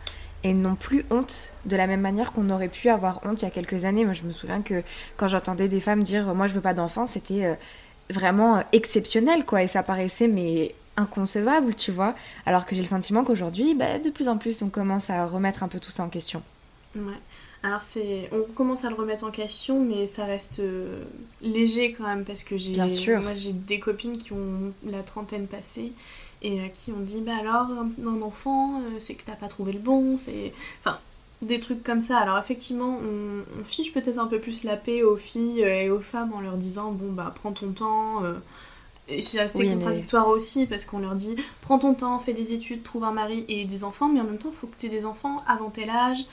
et n'ont plus honte de la même manière qu'on aurait pu avoir honte il y a quelques années. Moi, je me souviens que quand j'entendais des femmes dire moi, je veux pas d'enfants, c'était euh, vraiment exceptionnel, quoi. Et ça paraissait, mais inconcevable, tu vois. Alors que j'ai le sentiment qu'aujourd'hui, bah, de plus en plus, on commence à remettre un peu tout ça en question. Ouais. Alors c'est, on commence à le remettre en question, mais ça reste euh, léger quand même parce que j'ai, Bien sûr. moi j'ai des copines qui ont la trentaine passée et euh, qui ont dit bah alors un, enfant euh, c'est que t'as pas trouvé le bon, c'est, enfin des trucs comme ça. Alors effectivement on, fiche peut-être un peu plus la paix aux filles et aux femmes en leur disant bon bah prends ton temps. et c'est assez contradictoire aussi parce qu'on leur dit prends ton temps, fais des études, trouve un mari et des enfants, mais en même temps il faut que tu aies des enfants avant tel âge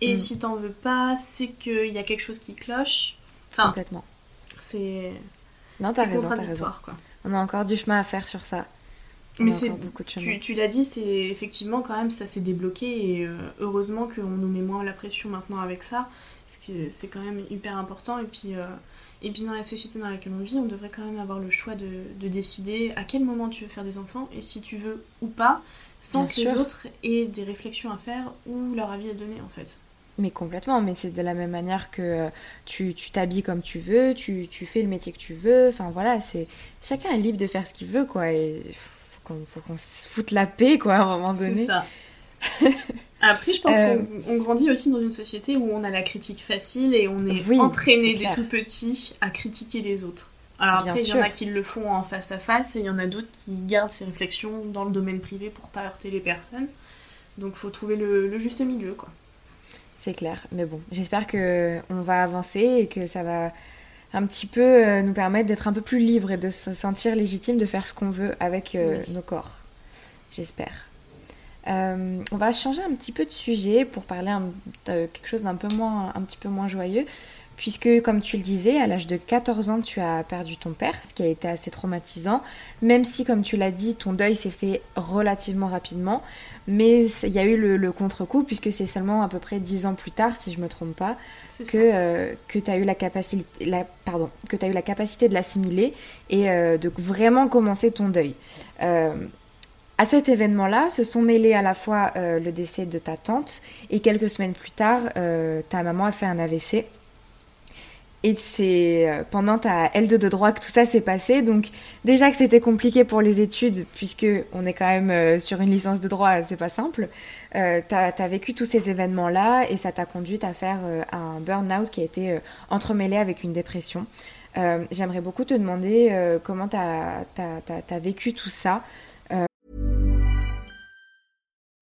et mm. si t'en veux pas, c'est qu'il y a quelque chose qui cloche. Enfin, Complètement. C'est. Non, t'as raison, raison. Quoi. On a encore du chemin à faire sur ça. Mais c'est tu, tu l'as dit, c'est effectivement quand même ça s'est débloqué et euh, heureusement qu'on nous met moins la pression maintenant avec ça, parce que c'est quand même hyper important. Et puis, euh, et puis dans la société dans laquelle on vit, on devrait quand même avoir le choix de, de décider à quel moment tu veux faire des enfants et si tu veux ou pas, sans que les autres aient des réflexions à faire ou leur avis à donner en fait. Mais complètement, mais c'est de la même manière que euh, tu t'habilles comme tu veux, tu, tu, fais le métier que tu veux, enfin voilà, c'est chacun est libre de faire ce qu'il veut, quoi, et faut qu'on se foute la paix, quoi, à un moment donné. C'est ça. Après, je pense euh, qu'on grandit aussi dans une société où on a la critique facile et on est entraîné dès tout petit à critiquer les autres. Alors après, il y en a qui le font en face à face et il y en a d'autres qui gardent ces réflexions dans le domaine privé pour pas heurter les personnes. Donc faut trouver le, le juste milieu, quoi. C'est clair. Mais bon, j'espère que on va avancer et que ça va un petit peu euh, nous permettre d'être un peu plus libres et de se sentir légitime de faire ce qu'on veut avec euh, nos corps. J'espère. Euh, on va changer un petit peu de sujet pour parler de quelque chose d'un peu moins, un petit peu moins joyeux puisque comme tu le disais, à l'âge de 14 ans, tu as perdu ton père, ce qui a été assez traumatisant, même si, comme tu l'as dit, ton deuil s'est fait relativement rapidement, mais il y a eu le, contre-coup, puisque c'est seulement à peu près 10 ans plus tard, si je ne me trompe pas, que, euh, que tu as, eu la capacité, la, pardon, que as eu la capacité de l'assimiler et euh, de vraiment commencer ton deuil. Euh, à cet événement-là, se sont mêlés à la fois le décès de ta tante et quelques semaines plus tard, ta maman a fait un AVC et c'est euh, pendant ta L2 de droit que tout ça s'est passé. Donc déjà que c'était compliqué pour les études, puisque on est quand même euh, sur une licence de droit, c'est pas simple. Euh, tu as, vécu tous ces événements-là et ça t'a conduit à faire un burn-out qui a été entremêlé avec une dépression. J'aimerais beaucoup te demander comment tu as, as, vécu tout ça.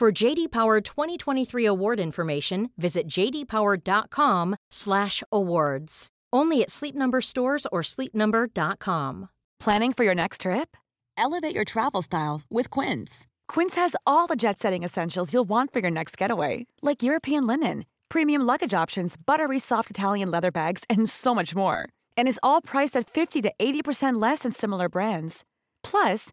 For JD Power 2023 award information, visit jdpower.com/awards. Only at Sleep Number stores or sleepnumber.com. Planning for your next trip? Elevate your travel style with Quince. Quince has all the jet-setting essentials you'll want for your next getaway, like European linen, premium luggage options, buttery soft Italian leather bags, and so much more. And is all priced at 50 to 80% less than similar brands. Plus,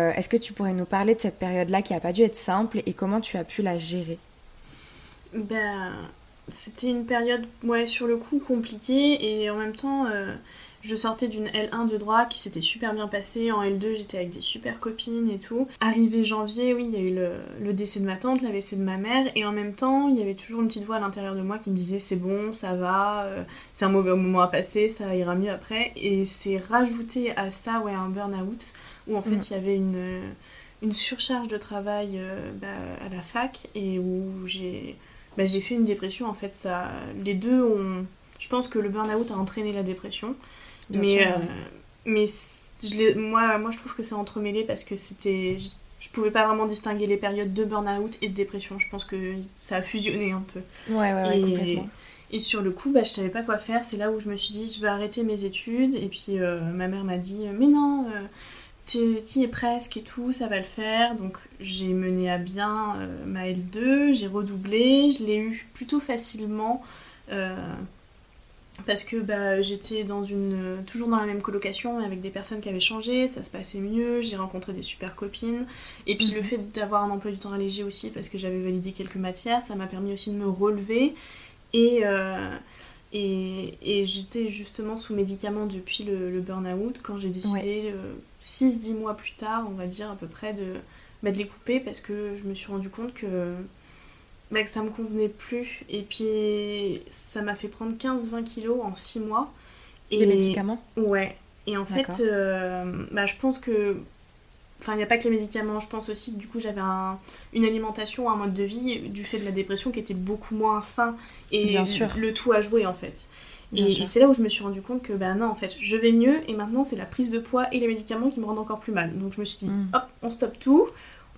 Euh, Est-ce que tu pourrais nous parler de cette période-là qui n'a pas dû être simple et comment tu as pu la gérer? Ben, c'était une période, sur le coup compliquée et en même temps, euh, je sortais d'une L1 de droit qui s'était super bien passée. En L2, j'étais avec des super copines et tout. Arrivé janvier, oui, il y a eu le, décès de ma tante, l'AVC de ma mère et en même temps, il y avait toujours une petite voix à l'intérieur de moi qui me disait c'est bon, ça va, euh, c'est un mauvais moment à passer, ça ira mieux après. Et c'est rajouté à ça, ouais, un burn-out où en fait Mm. il y avait une, une surcharge de travail euh, bah, à la fac et où j'ai bah, j'ai fait une dépression en fait ça les deux ont je pense que le burn-out a entraîné la dépression Bien mais sûr, euh, ouais. mais je moi moi je trouve que c'est entremêlé parce que c'était je, je pouvais pas vraiment distinguer les périodes de burn-out et de dépression je pense que ça a fusionné un peu Ouais, ouais, ouais, et, complètement. et sur le coup, bah, je savais pas quoi faire. C'est là où je me suis dit, je vais arrêter mes études. Et puis euh, ma mère m'a dit, mais non, euh, tu y es presque et tout, ça va le faire. Donc j'ai mené à bien euh, ma L2, j'ai redoublé, je l'ai eu plutôt facilement. euh, parce que bah, j'étais dans une toujours dans la même colocation mais avec des personnes qui avaient changé, ça se passait mieux, j'ai rencontré des super copines et puis le Mhm. fait d'avoir un emploi du temps allégé aussi parce que j'avais validé quelques matières, ça m'a permis aussi de me relever et, euh, et, et j'étais justement sous médicaments depuis le, le burn-out quand j'ai décidé 6-10 mois plus tard, on va dire à peu près, de, bah, de les couper parce que je me suis rendu compte que, bah, que ça me convenait plus. Et puis ça m'a fait prendre 15-20 kilos en 6 mois. Et, Les médicaments? Ouais. Et en fait, euh, bah, je pense que. Enfin, il n'y a pas que les médicaments, je pense aussi que du coup j'avais un- une alimentation, un mode de vie du fait de la dépression qui était beaucoup moins sain et Bien sûr. le tout à jouer en fait. Bien Et, c'est là où je me suis rendu compte que bah non en fait je vais mieux et maintenant c'est la prise de poids et les médicaments qui me rendent encore plus mal. Donc je me suis dit Mm. hop on stoppe tout,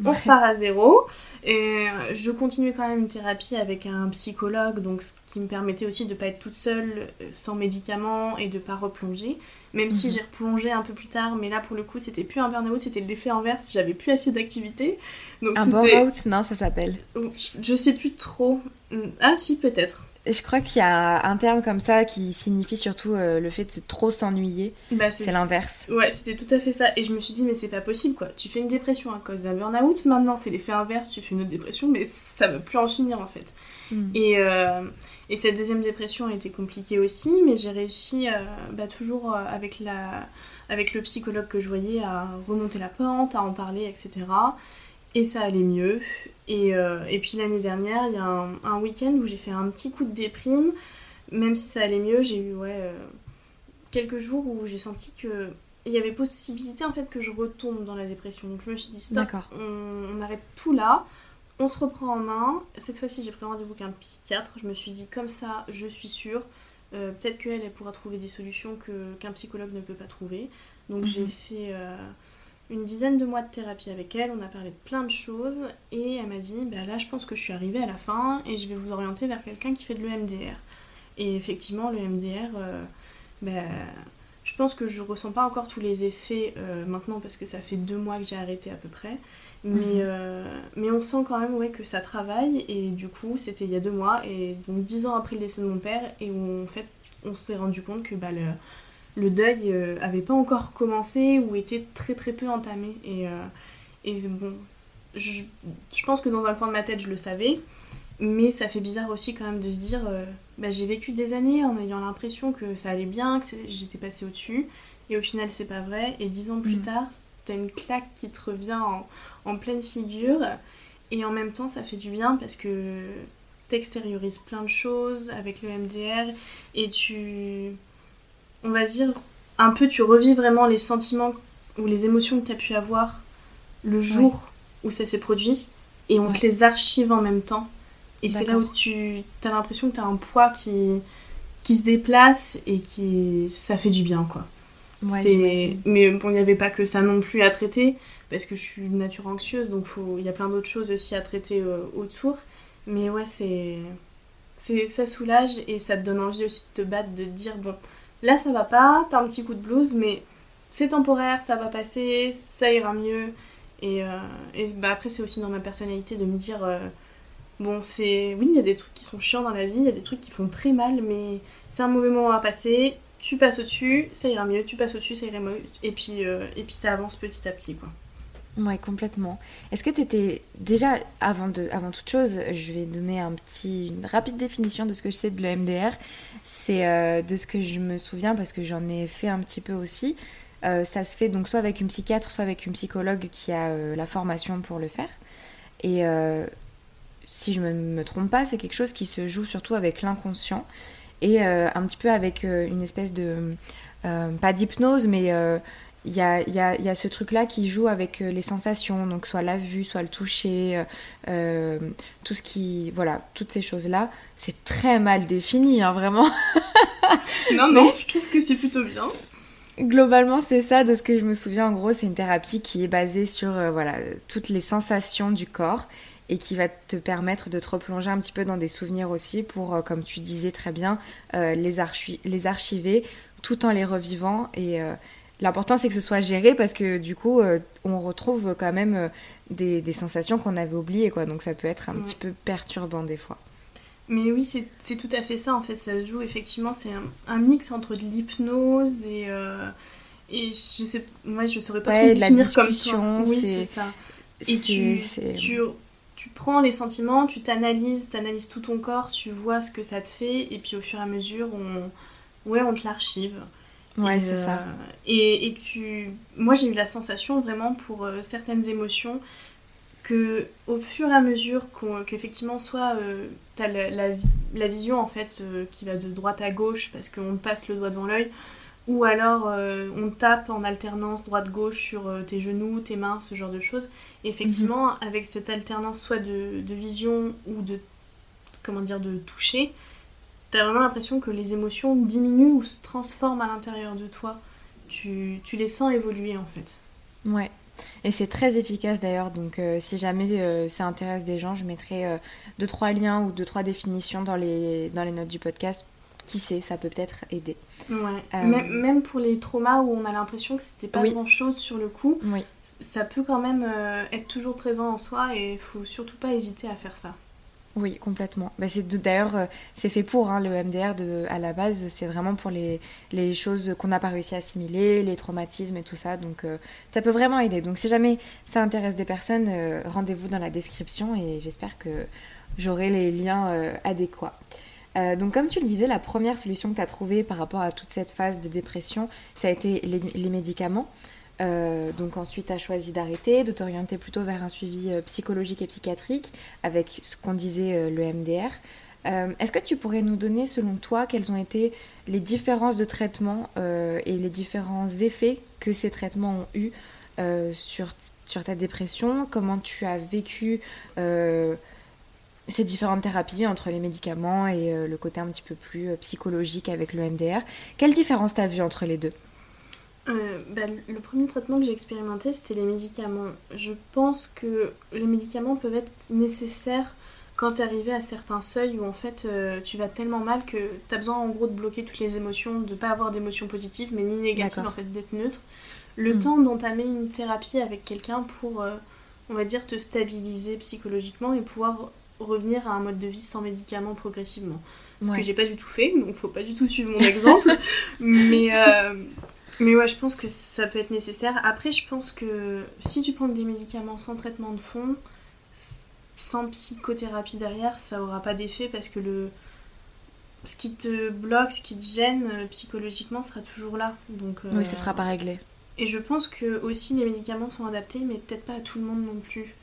on Ouais. repart à zéro. Et euh, je continuais quand même une thérapie avec un psychologue donc ce qui me permettait aussi de pas être toute seule euh, sans médicaments et de pas replonger. Même si Mhm. j'ai replongé un peu plus tard, mais là pour le coup c'était plus un burn-out, c'était l'effet inverse, j'avais plus assez d'activité. Un bore-out? Non, ça s'appelle. Je sais plus trop. Ah si peut-être. Je crois qu'il y a un terme comme ça qui signifie surtout euh, le fait de se trop s'ennuyer. Bah, C'est l'inverse. Ouais, c'était tout à fait ça. Et je me suis dit, mais c'est pas possible quoi. Tu fais une dépression à cause d'un burn-out, maintenant c'est l'effet inverse, tu fais une autre dépression, mais ça va plus en finir en fait. Mm. Et, euh, et cette deuxième dépression a été compliquée aussi, mais j'ai réussi euh, bah, toujours avec, la, avec le psychologue que je voyais à remonter la pente, à en parler, etc. Et ça allait mieux. Et, euh, et puis l'année dernière, il y a un, un week-end où j'ai fait un petit coup de déprime. Même si ça allait mieux, j'ai eu ouais, euh, quelques jours où j'ai senti que il y avait possibilité en fait que je retombe dans la dépression. Donc je me suis dit stop, on, arrête tout là, on se reprend en main. Cette fois-ci, j'ai pris rendez-vous avec un psychiatre. Je me suis dit comme ça, je suis sûre. Euh, peut-être qu'elle, elle pourra trouver des solutions que, qu'un psychologue ne peut pas trouver. Donc j'ai mhm. fait euh, une dizaine de mois de thérapie avec elle, on a parlé de plein de choses et elle m'a dit bah là je pense que je suis arrivée à la fin et je vais vous orienter vers quelqu'un qui fait de l'EMDR. Et effectivement le MDR, euh, bah, je pense que je ressens pas encore tous les effets euh, maintenant parce que ça fait deux mois que j'ai arrêté à peu près. Mais, mhm. euh, mais on sent quand même ouais, que ça travaille et du coup c'était il y a deux mois et donc dix ans après le décès de mon père et où en fait on s'est rendu compte que bah, le, le deuil euh, avait pas encore commencé ou était très très peu entamé. Et, euh, et bon, je, je, pense que dans un coin de ma tête, je le savais, mais ça fait bizarre aussi quand même de se dire euh, bah, j'ai vécu des années en ayant l'impression que ça allait bien, que j'étais passée au-dessus, et au final, c'est pas vrai. Et dix ans plus mm. tard, t'as une claque qui te revient en, en, pleine figure, et en même temps, ça fait du bien parce que t'extériorises plein de choses avec le MDR, et tu on va dire, un peu tu revis vraiment les sentiments ou les émotions que tu as pu avoir le jour où ça s'est produit et on te les archive en même temps. Et c'est là où tu as l'impression que tu as un poids qui, qui se déplace et qui ça fait du bien quoi. mais bon, il n'y avait pas que ça non plus à traiter parce que je suis de nature anxieuse donc il y a plein d'autres choses aussi à traiter euh, autour. Mais ouais, c'est ça soulage et ça te donne envie aussi de te battre, de te dire bon, Là, ça va pas, t'as un petit coup de blues, mais c'est temporaire, ça va passer, ça ira mieux. Et, euh, bah, après, c'est aussi dans ma personnalité de me dire euh, bon, c'est. Oui, il y a des trucs qui sont chiants dans la vie, il y a des trucs qui font très mal, mais c'est un mauvais moment à passer. Tu passes au-dessus, ça ira mieux, tu passes au-dessus, ça ira mieux. Et puis, euh, et puis t'avances petit à petit, quoi. Ouais, complètement. Est-ce que tu étais déjà, avant, de, avant toute chose, je vais donner un petit, une rapide définition de ce que je sais de l'EMDR. C'est euh, de ce que je me souviens parce que j'en ai fait un petit peu aussi. Euh, ça se fait donc soit avec une psychiatre, soit avec une psychologue qui a euh, la formation pour le faire. Et si je ne me, me, trompe pas, c'est quelque chose qui se joue surtout avec l'inconscient et un petit peu avec une espèce de, pas d'hypnose, mais il y a, y, a, y a, ce truc-là qui joue avec euh, les sensations, donc soit la vue, soit le toucher, euh, euh, tout ce qui. Voilà, toutes ces choses-là. C'est très mal défini, hein, vraiment. non, non, je trouve que c'est plutôt bien. Globalement, c'est ça, de ce que je me souviens. En gros, c'est une thérapie qui est basée sur voilà, toutes les sensations du corps et qui va te permettre de te replonger un petit peu dans des souvenirs aussi pour, comme tu disais très bien, les, archi les archiver tout en les revivant et L'important, c'est que ce soit géré parce que du coup, euh, on retrouve quand même euh, des, sensations qu'on avait oubliées, quoi. Donc ça peut être un petit peu perturbant des fois. Mais oui, c'est tout à fait ça, en fait. Ça se joue, effectivement, c'est un, mix entre de l'hypnose et... Euh, et je sais, moi, je saurais pas trop définir comme toi. Oui, c'est ça. Et tu, tu, tu, prends les sentiments, tu t'analyses, tu analyses tout ton corps, tu vois ce que ça te fait, et puis au fur et à mesure, on, ouais, on te l'archive. Ouais, c'est ça. Euh, et, et, tu... moi, j'ai eu la sensation vraiment pour euh, certaines émotions que au fur et à mesure qu'effectivement, soit euh, tu as la, la, vision en fait qui va de droite à gauche parce qu'on passe le doigt devant l'œil, ou alors on tape en alternance droite-gauche sur tes genoux, tes mains, ce genre de choses. effectivement, mhm. avec cette alternance soit de, de, vision ou de comment dire de toucher, t'as vraiment l'impression que les émotions diminuent ou se transforment à l'intérieur de toi. Tu, tu, les sens évoluer en fait. Ouais. Et c'est très efficace d'ailleurs, donc euh, si jamais euh, ça intéresse des gens, je mettrai euh, deux trois liens ou deux trois définitions dans les, dans les notes du podcast. Qui sait, ça peut peut-être aider. Ouais. Même, pour les traumas où on a l'impression que c'était pas grand chose sur le coup, oui. ça peut quand même être toujours présent en soi et il faut surtout pas hésiter à faire ça. Oui, complètement. Bah, c'est d'ailleurs euh, c'est fait pour hein, le MDR à la base, c'est vraiment pour les, les choses qu'on n'a pas réussi à assimiler, les traumatismes et tout ça. Donc euh, ça peut vraiment aider. Donc si jamais ça intéresse des personnes, euh, rendez-vous dans la description et j'espère que j'aurai les liens adéquats. donc comme tu le disais, la première solution que tu as trouvée par rapport à toute cette phase de dépression, ça a été les médicaments. Euh, donc ensuite, tu as choisi d'arrêter, de t'orienter plutôt vers un suivi euh, psychologique et psychiatrique avec ce qu'on disait euh, le MDR. Est-ce que tu pourrais nous donner, selon toi, quelles ont été les différences de traitement et les différents effets que ces traitements ont eu sur, sur ta dépression, comment tu as vécu ces différentes thérapies entre les médicaments et le côté un petit peu plus psychologique avec le MDR. Quelle différence tu as entre les deux? Euh, bah, le premier traitement que j'ai expérimenté, c'était les médicaments. Je pense que les médicaments peuvent être nécessaires quand tu es arrivé à certains seuils où en fait euh, tu vas tellement mal que tu as besoin en gros de bloquer toutes les émotions, de pas avoir d'émotions positives mais ni négatives en fait, d'être neutre. Le hmm. temps d'entamer une thérapie avec quelqu'un pour, euh, on va dire, te stabiliser psychologiquement et pouvoir revenir à un mode de vie sans médicaments progressivement. Ce que j'ai pas du tout fait, donc faut pas du tout suivre mon exemple. mais, mais ouais, je pense que ça peut être nécessaire. Après, je pense que si tu prends des médicaments sans traitement de fond, sans psychothérapie derrière, ça aura pas d'effet parce que le ce qui te bloque, ce qui te gêne euh, psychologiquement sera toujours là. Donc, oui, ça sera pas réglé. Et je pense que aussi les médicaments sont adaptés, mais peut-être pas à tout le monde non plus.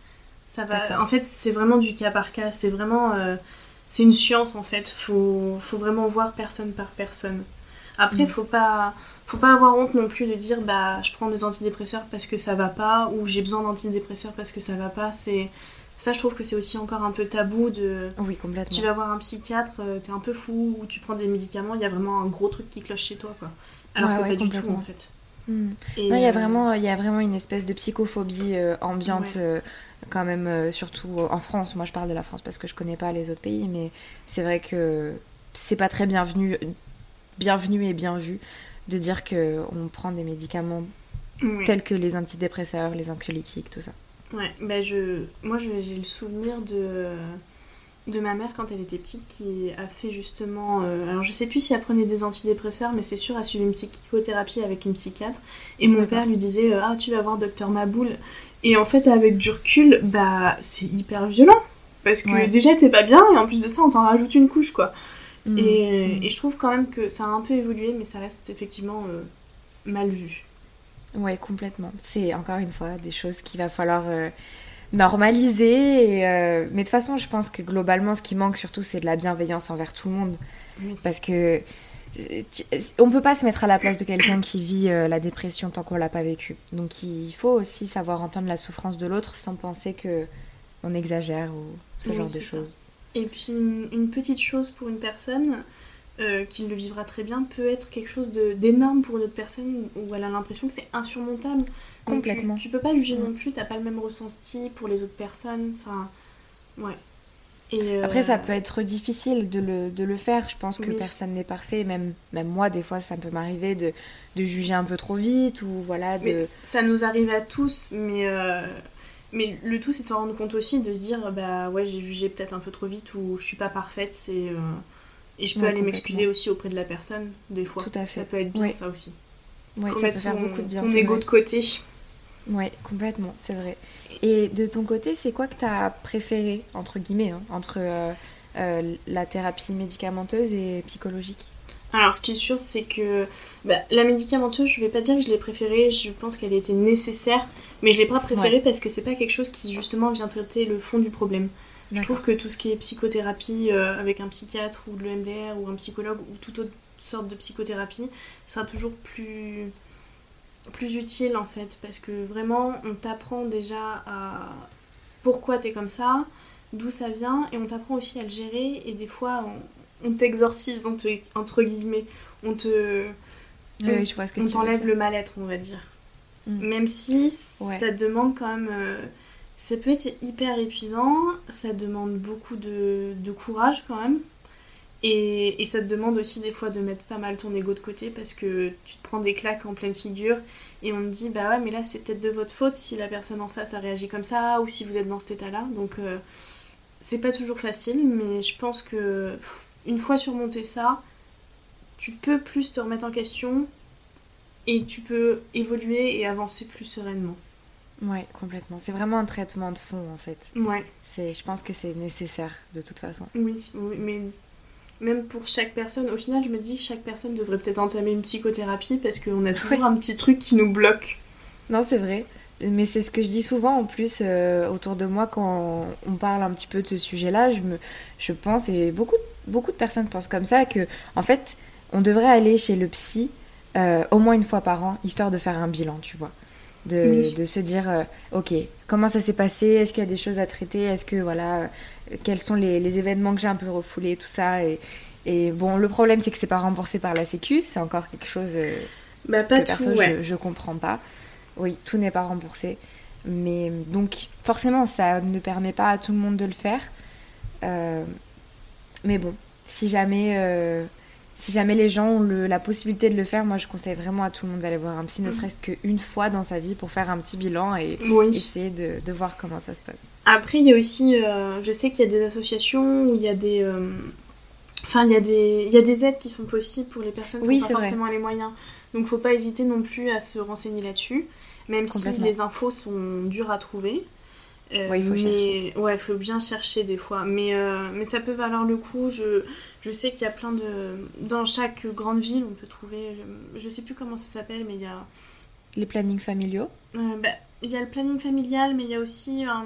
Ça va. En fait, c'est vraiment du cas par cas. C'est vraiment, euh, c'est une science en fait. Faut, faut vraiment voir personne par personne. Après, mm. faut pas, faut pas avoir honte non plus de dire bah je prends des antidépresseurs parce que ça va pas ou j'ai besoin d'antidépresseurs parce que ça va pas. C'est ça, je trouve que c'est aussi encore un peu tabou de. Oui, complètement. Tu vas voir un psychiatre, euh, t'es un peu fou ou tu prends des médicaments, il y a vraiment un gros truc qui cloche chez toi, quoi. Alors que pas du tout en fait. Hmm. il y a euh, vraiment, il y a vraiment une espèce de psychophobie euh, ambiante. quand même, surtout en France. Moi, je parle de la France parce que je connais pas les autres pays, mais c'est vrai que c'est pas très bienvenu, bienvenu et bien vu de dire qu'on prend des médicaments tels que les antidépresseurs, les anxiolytiques, tout ça. Ouais, bah je, moi j'ai le souvenir de, de ma mère quand elle était petite qui a fait justement. Euh, alors je sais plus si elle prenait des antidépresseurs, mais c'est sûr, elle suivi une psychothérapie avec une psychiatre. Et mon père lui disait euh, Ah, tu vas voir docteur Maboul. Et en fait, avec du recul, bah c'est hyper violent. Parce que déjà, c'est pas bien, et en plus de ça, on t'en rajoute une couche, quoi. Mm. Mm. Et, je trouve quand même que ça a un peu évolué, mais ça reste effectivement euh, mal vu. Ouais, complètement. C'est encore une fois des choses qu'il va falloir euh, normaliser. Euh, mais de toute façon, je pense que globalement, ce qui manque surtout, c'est de la bienveillance envers tout le monde. Parce que on peut pas se mettre à la place de quelqu'un qui vit la dépression tant qu'on l'a pas vécu. Donc il faut aussi savoir entendre la souffrance de l'autre sans penser que on exagère ou ce genre de choses. Et puis une, petite chose pour une personne euh, qui le vivra très bien peut être quelque chose d'énorme pour une autre personne où elle a l'impression que c'est insurmontable. Complètement. Tu, peux pas juger non plus, t'as pas le même ressenti pour les autres personnes. Enfin, ouais. Et Après, ça euh, peut être difficile de le, de le faire. Je pense que personne n'est parfait. Même, même moi, des fois, ça peut m'arriver de, de, juger un peu trop vite. ou voilà. De... ça nous arrive à tous, mais euh, mais le tout, c'est de s'en rendre compte aussi, de se dire, bah ouais, j'ai jugé peut-être un peu trop vite ou je suis pas parfaite, et, euh, et je peux aller m'excuser aussi auprès de la personne, des fois. Tout à fait. Ça peut être bien, ça aussi. Oui, ça mettre peut son, beaucoup de bien. Son ego de côté. Oui, complètement, c'est vrai. Et de ton côté, c'est quoi que tu as préféré, entre guillemets, hein, entre euh, euh, la thérapie médicamenteuse et psychologique? Alors, ce qui est sûr, c'est que bah, la médicamenteuse, je vais pas dire que je l'ai préférée, je pense qu'elle était nécessaire, mais je l'ai pas préférée parce que c'est pas quelque chose qui, justement, vient traiter le fond du problème. Je trouve que tout ce qui est psychothérapie euh, avec un psychiatre ou de l'EMDR ou un psychologue ou toute autre sorte de psychothérapie sera toujours plus, plus utile en fait parce que vraiment on t'apprend déjà à pourquoi t'es comme ça, d'où ça vient et on t'apprend aussi à le gérer et des fois on t'exorcise, entre guillemets. On te. on, t'enlève le mal-être, on va dire. Mm. Même si ça demande quand même. Euh, ça peut être hyper épuisant, ça demande beaucoup de, courage quand même. Et, ça te demande aussi des fois de mettre pas mal ton ego de côté parce que tu te prends des claques en pleine figure et on te dit bah ouais mais là c'est peut-être de votre faute si la personne en face a réagi comme ça ou si vous êtes dans cet état là donc euh, c'est pas toujours facile mais je pense que une fois surmonté ça, tu peux plus te remettre en question et tu peux évoluer et avancer plus sereinement. Ouais, complètement. C'est vraiment un traitement de fond en fait. Ouais. C'est, je pense que c'est nécessaire de toute façon. Oui, oui, mais même pour chaque personne, au final, je me dis que chaque personne devrait peut-être entamer une psychothérapie parce qu'on a toujours un petit truc qui nous bloque. Non, c'est vrai. Mais c'est ce que je dis souvent en plus euh, autour de moi quand on parle un petit peu de ce sujet-là. Je, me, je pense, et beaucoup, beaucoup de personnes pensent comme ça, que en fait, on devrait aller chez le psy au moins une fois par an, histoire de faire un bilan, tu vois. De, de se dire, ok, comment ça s'est passé Est-ce qu'il y a des choses à traiter Est-ce que, voilà, quels sont les, les événements que j'ai un peu refoulés, tout ça et, et bon, le problème, c'est que c'est pas remboursé par la Sécu. C'est encore quelque chose bah, pas que tout, je, je comprends pas. Oui, tout n'est pas remboursé. Mais donc, forcément, ça ne permet pas à tout le monde de le faire. Euh, mais bon, si jamais, euh, si jamais les gens ont le, la possibilité de le faire, moi je conseille vraiment à tout le monde d'aller voir un psy, ne mm. serait-ce qu'une fois dans sa vie pour faire un petit bilan et essayer de, de, voir comment ça se passe. Après, il y a aussi, euh, je sais qu'il y a des associations où il y a des. Enfin, il y, a des, il y a des aides qui sont possibles pour les personnes qui n'ont pas forcément les moyens. Donc, faut pas hésiter non plus à se renseigner là-dessus même si les infos sont dures à trouver. Euh, il faut chercher. Ouais, il faut bien chercher des fois. Mais, euh, mais ça peut valoir le coup. Je, je sais qu'il y a plein de. Dans chaque grande ville, on peut trouver. Je sais plus comment ça s'appelle, mais il y a. Les plannings familiaux euh, bah, Il y a le planning familial, mais il y a aussi un,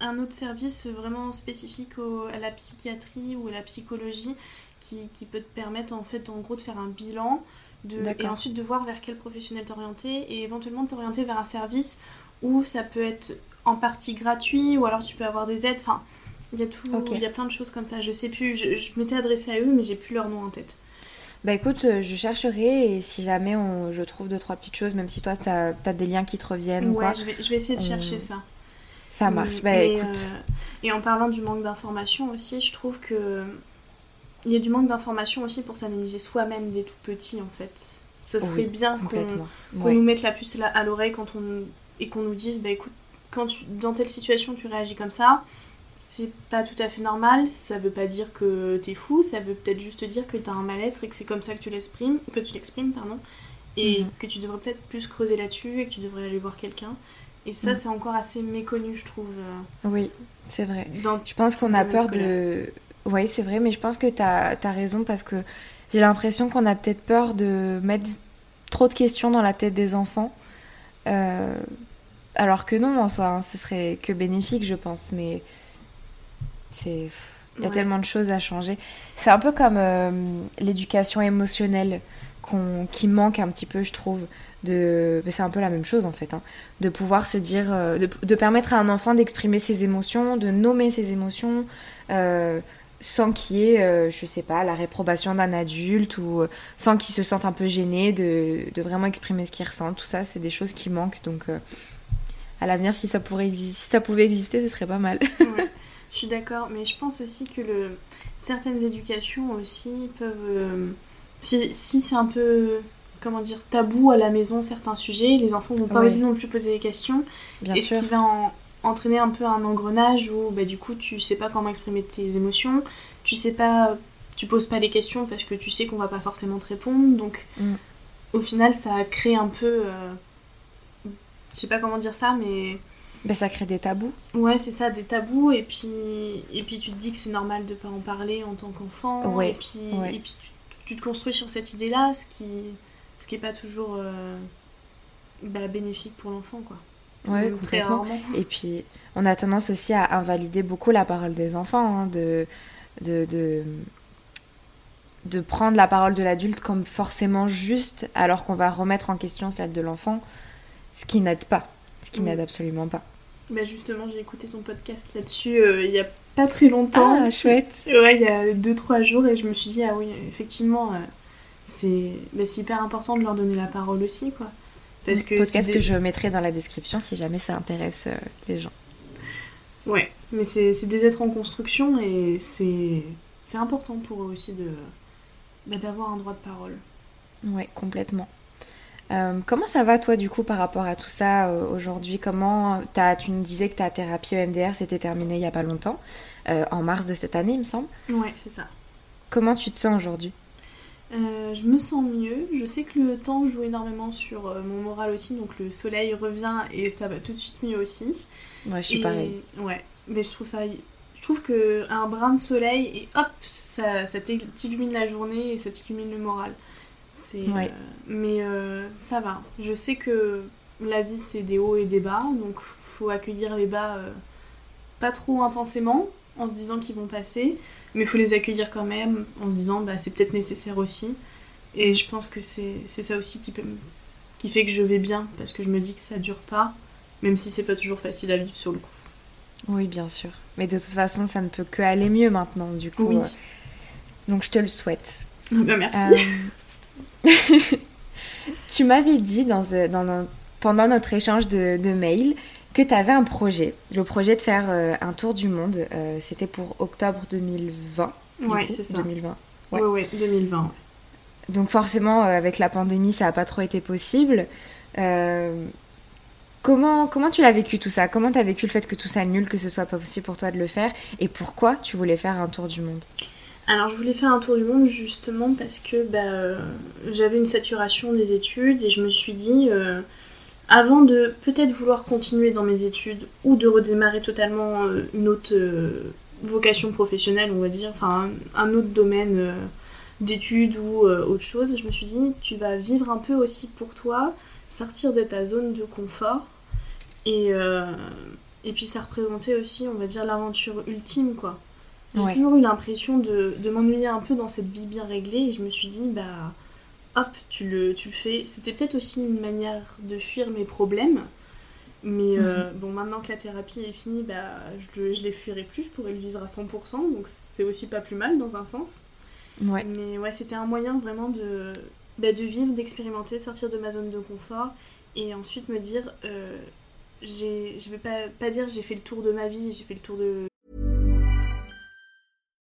un autre service vraiment spécifique à la psychiatrie ou à la psychologie qui, qui, peut te permettre, en fait, en gros, de faire un bilan et ensuite de voir vers quel professionnel t'orienter et éventuellement t'orienter vers un service où ça peut être en partie gratuit ou alors tu peux avoir des aides. Enfin, il y a tout, il y a plein de choses comme ça. Je sais plus, je, m'étais adressée à eux, mais j'ai plus leur nom en tête. Bah écoute, euh, je chercherai et si jamais on, je trouve deux trois petites choses, même si toi tu as, des liens qui te reviennent ouais, ou quoi. Je vais, je vais essayer de chercher ça. Ça marche. Bah, écoute. Euh, et en parlant du manque d'informations aussi, je trouve que il y a du manque d'informations aussi pour s'analyser soi-même des tout petits en fait. Ça serait bien qu'on nous mette la puce à l'oreille quand on et qu'on nous dise bah écoute quand tu, dans telle situation tu réagis comme ça c'est pas tout à fait normal ça veut pas dire que t'es fou ça veut peut-être juste dire que t'as un mal-être et que c'est comme ça que tu l'exprimes que tu l'exprimes pardon et mhm. que tu devrais peut-être plus creuser là-dessus et que tu devrais aller voir quelqu'un et ça mhm. c'est encore assez méconnu je trouve euh, oui c'est vrai je pense qu'on a peur de oui, c'est vrai, mais je pense que tu as, raison parce que j'ai l'impression qu'on a peut-être peur de mettre trop de questions dans la tête des enfants. Euh, alors que non, en soi, hein, ce serait que bénéfique, je pense, mais c'est. Il y a tellement de choses à changer. C'est un peu comme euh, l'éducation émotionnelle qui manque un petit peu, je trouve. De... C'est un peu la même chose en fait. Hein. De pouvoir se dire. Euh, de, de, permettre à un enfant d'exprimer ses émotions, de nommer ses émotions sans qu'il y ait, euh, je sais pas, la réprobation d'un adulte ou euh, sans qu'il se sente un peu gêné de, de vraiment exprimer ce qu'il ressent. Tout ça, c'est des choses qui manquent. Donc, euh, à l'avenir, si, ça pourrait si ça pouvait exister, ce serait pas mal. je suis d'accord, mais je pense aussi que le... certaines éducations aussi peuvent. si, si c'est un peu comment dire tabou à la maison certains sujets les enfants vont pas oser non plus poser des questions Bien et sûr. ce qui va en, entraîner un peu un engrenage où bah, du coup tu sais pas comment exprimer tes émotions, tu sais pas, tu poses pas les questions parce que tu sais qu'on va pas forcément te répondre, donc mm. au final ça crée un peu, euh, je sais pas comment dire ça, mais bah, ça crée des tabous. Ouais, c'est ça, des tabous, et puis, et puis tu te dis que c'est normal de pas en parler en tant qu'enfant, et puis, et puis tu, te construis sur cette idée-là, ce qui, ce qui est pas toujours euh, bah, bénéfique pour l'enfant, quoi. Ouais, complètement. Et puis, on a tendance aussi à invalider beaucoup la parole des enfants, hein, de, de, de, de, prendre la parole de l'adulte comme forcément juste, alors qu'on va remettre en question celle de l'enfant, ce qui n'aide pas, ce qui n'aide absolument pas. Bah justement, j'ai écouté ton podcast là-dessus euh, il y a pas très longtemps. Ah, chouette. Ouais, il y a 2-3 jours, et je me suis dit, ah oui, effectivement, euh, c'est bah, hyper important de leur donner la parole aussi, quoi. Parce que podcast que je mettrai dans la description si jamais ça intéresse euh, les gens. Ouais, mais c'est des êtres en construction et c'est important pour eux aussi de bah, d'avoir un droit de parole. Ouais, complètement. Euh, comment ça va toi du coup par rapport à tout ça euh, aujourd'hui? Comment as, tu nous disais que ta thérapie EMDR s'était terminée il y a pas longtemps, en mars de cette année il me semble. Ouais, c'est ça. Comment tu te sens aujourd'hui? Euh, je me sens mieux. Je sais que le temps joue énormément sur euh, mon moral aussi, donc le soleil revient et ça va tout de suite mieux aussi. Ouais, je suis pareil. Ouais, mais je trouve ça. Je trouve que un brin de soleil et hop, ça, ça t'illumine la journée et ça t'illumine le moral. Ouais. Euh, mais ça va. Je sais que la vie c'est des hauts et des bas, donc faut accueillir les bas pas trop intensément en se disant qu'ils vont passer, mais il faut les accueillir quand même en se disant bah c'est peut-être nécessaire aussi. Et je pense que c'est ça aussi qui, peut, qui fait que je vais bien, parce que je me dis que ça dure pas, même si c'est pas toujours facile à vivre sur le coup. Oui, bien sûr. Mais de toute façon, ça ne peut que aller mieux maintenant, du coup. Euh, donc je te le souhaite. Bah, merci. Euh, tu m'avais dit dans, dans, pendant notre échange de, de mails que tu avais un projet, le projet de faire euh, un tour du monde. C'était pour octobre 2020. Ouais, c'est ça. 2020. Ouais, ouais, 2020. Donc forcément, avec la pandémie, ça n'a pas trop été possible. Comment, comment tu l'as vécu tout ça? Comment tu as vécu le fait que tout ça nul, que ce soit pas possible pour toi de le faire? Et pourquoi tu voulais faire un tour du monde? Alors je voulais faire un tour du monde justement parce que bah, euh, j'avais une saturation des études et je me suis dit, euh, avant de peut-être vouloir continuer dans mes études ou de redémarrer totalement euh, une autre vocation professionnelle, on va dire, enfin un, autre domaine d'études ou autre chose, je me suis dit, tu vas vivre un peu aussi pour toi, sortir de ta zone de confort et, et puis ça représentait aussi, on va dire, l'aventure ultime quoi. J'ai toujours eu l'impression de, de m'ennuyer un peu dans cette vie bien réglée et je me suis dit, bah hop, tu le, tu le fais. C'était peut-être aussi une manière de fuir mes problèmes. Mais euh, mhm. bon, maintenant que la thérapie est finie, bah, je, je les fuirai plus, je pourrais le vivre à 100%, donc c'est aussi pas plus mal dans un sens. Ouais. Mais ouais, c'était un moyen vraiment de, bah, de vivre, d'expérimenter, sortir de ma zone de confort et ensuite me dire, euh, je vais pas, pas dire j'ai fait le tour de ma vie, j'ai fait le tour de,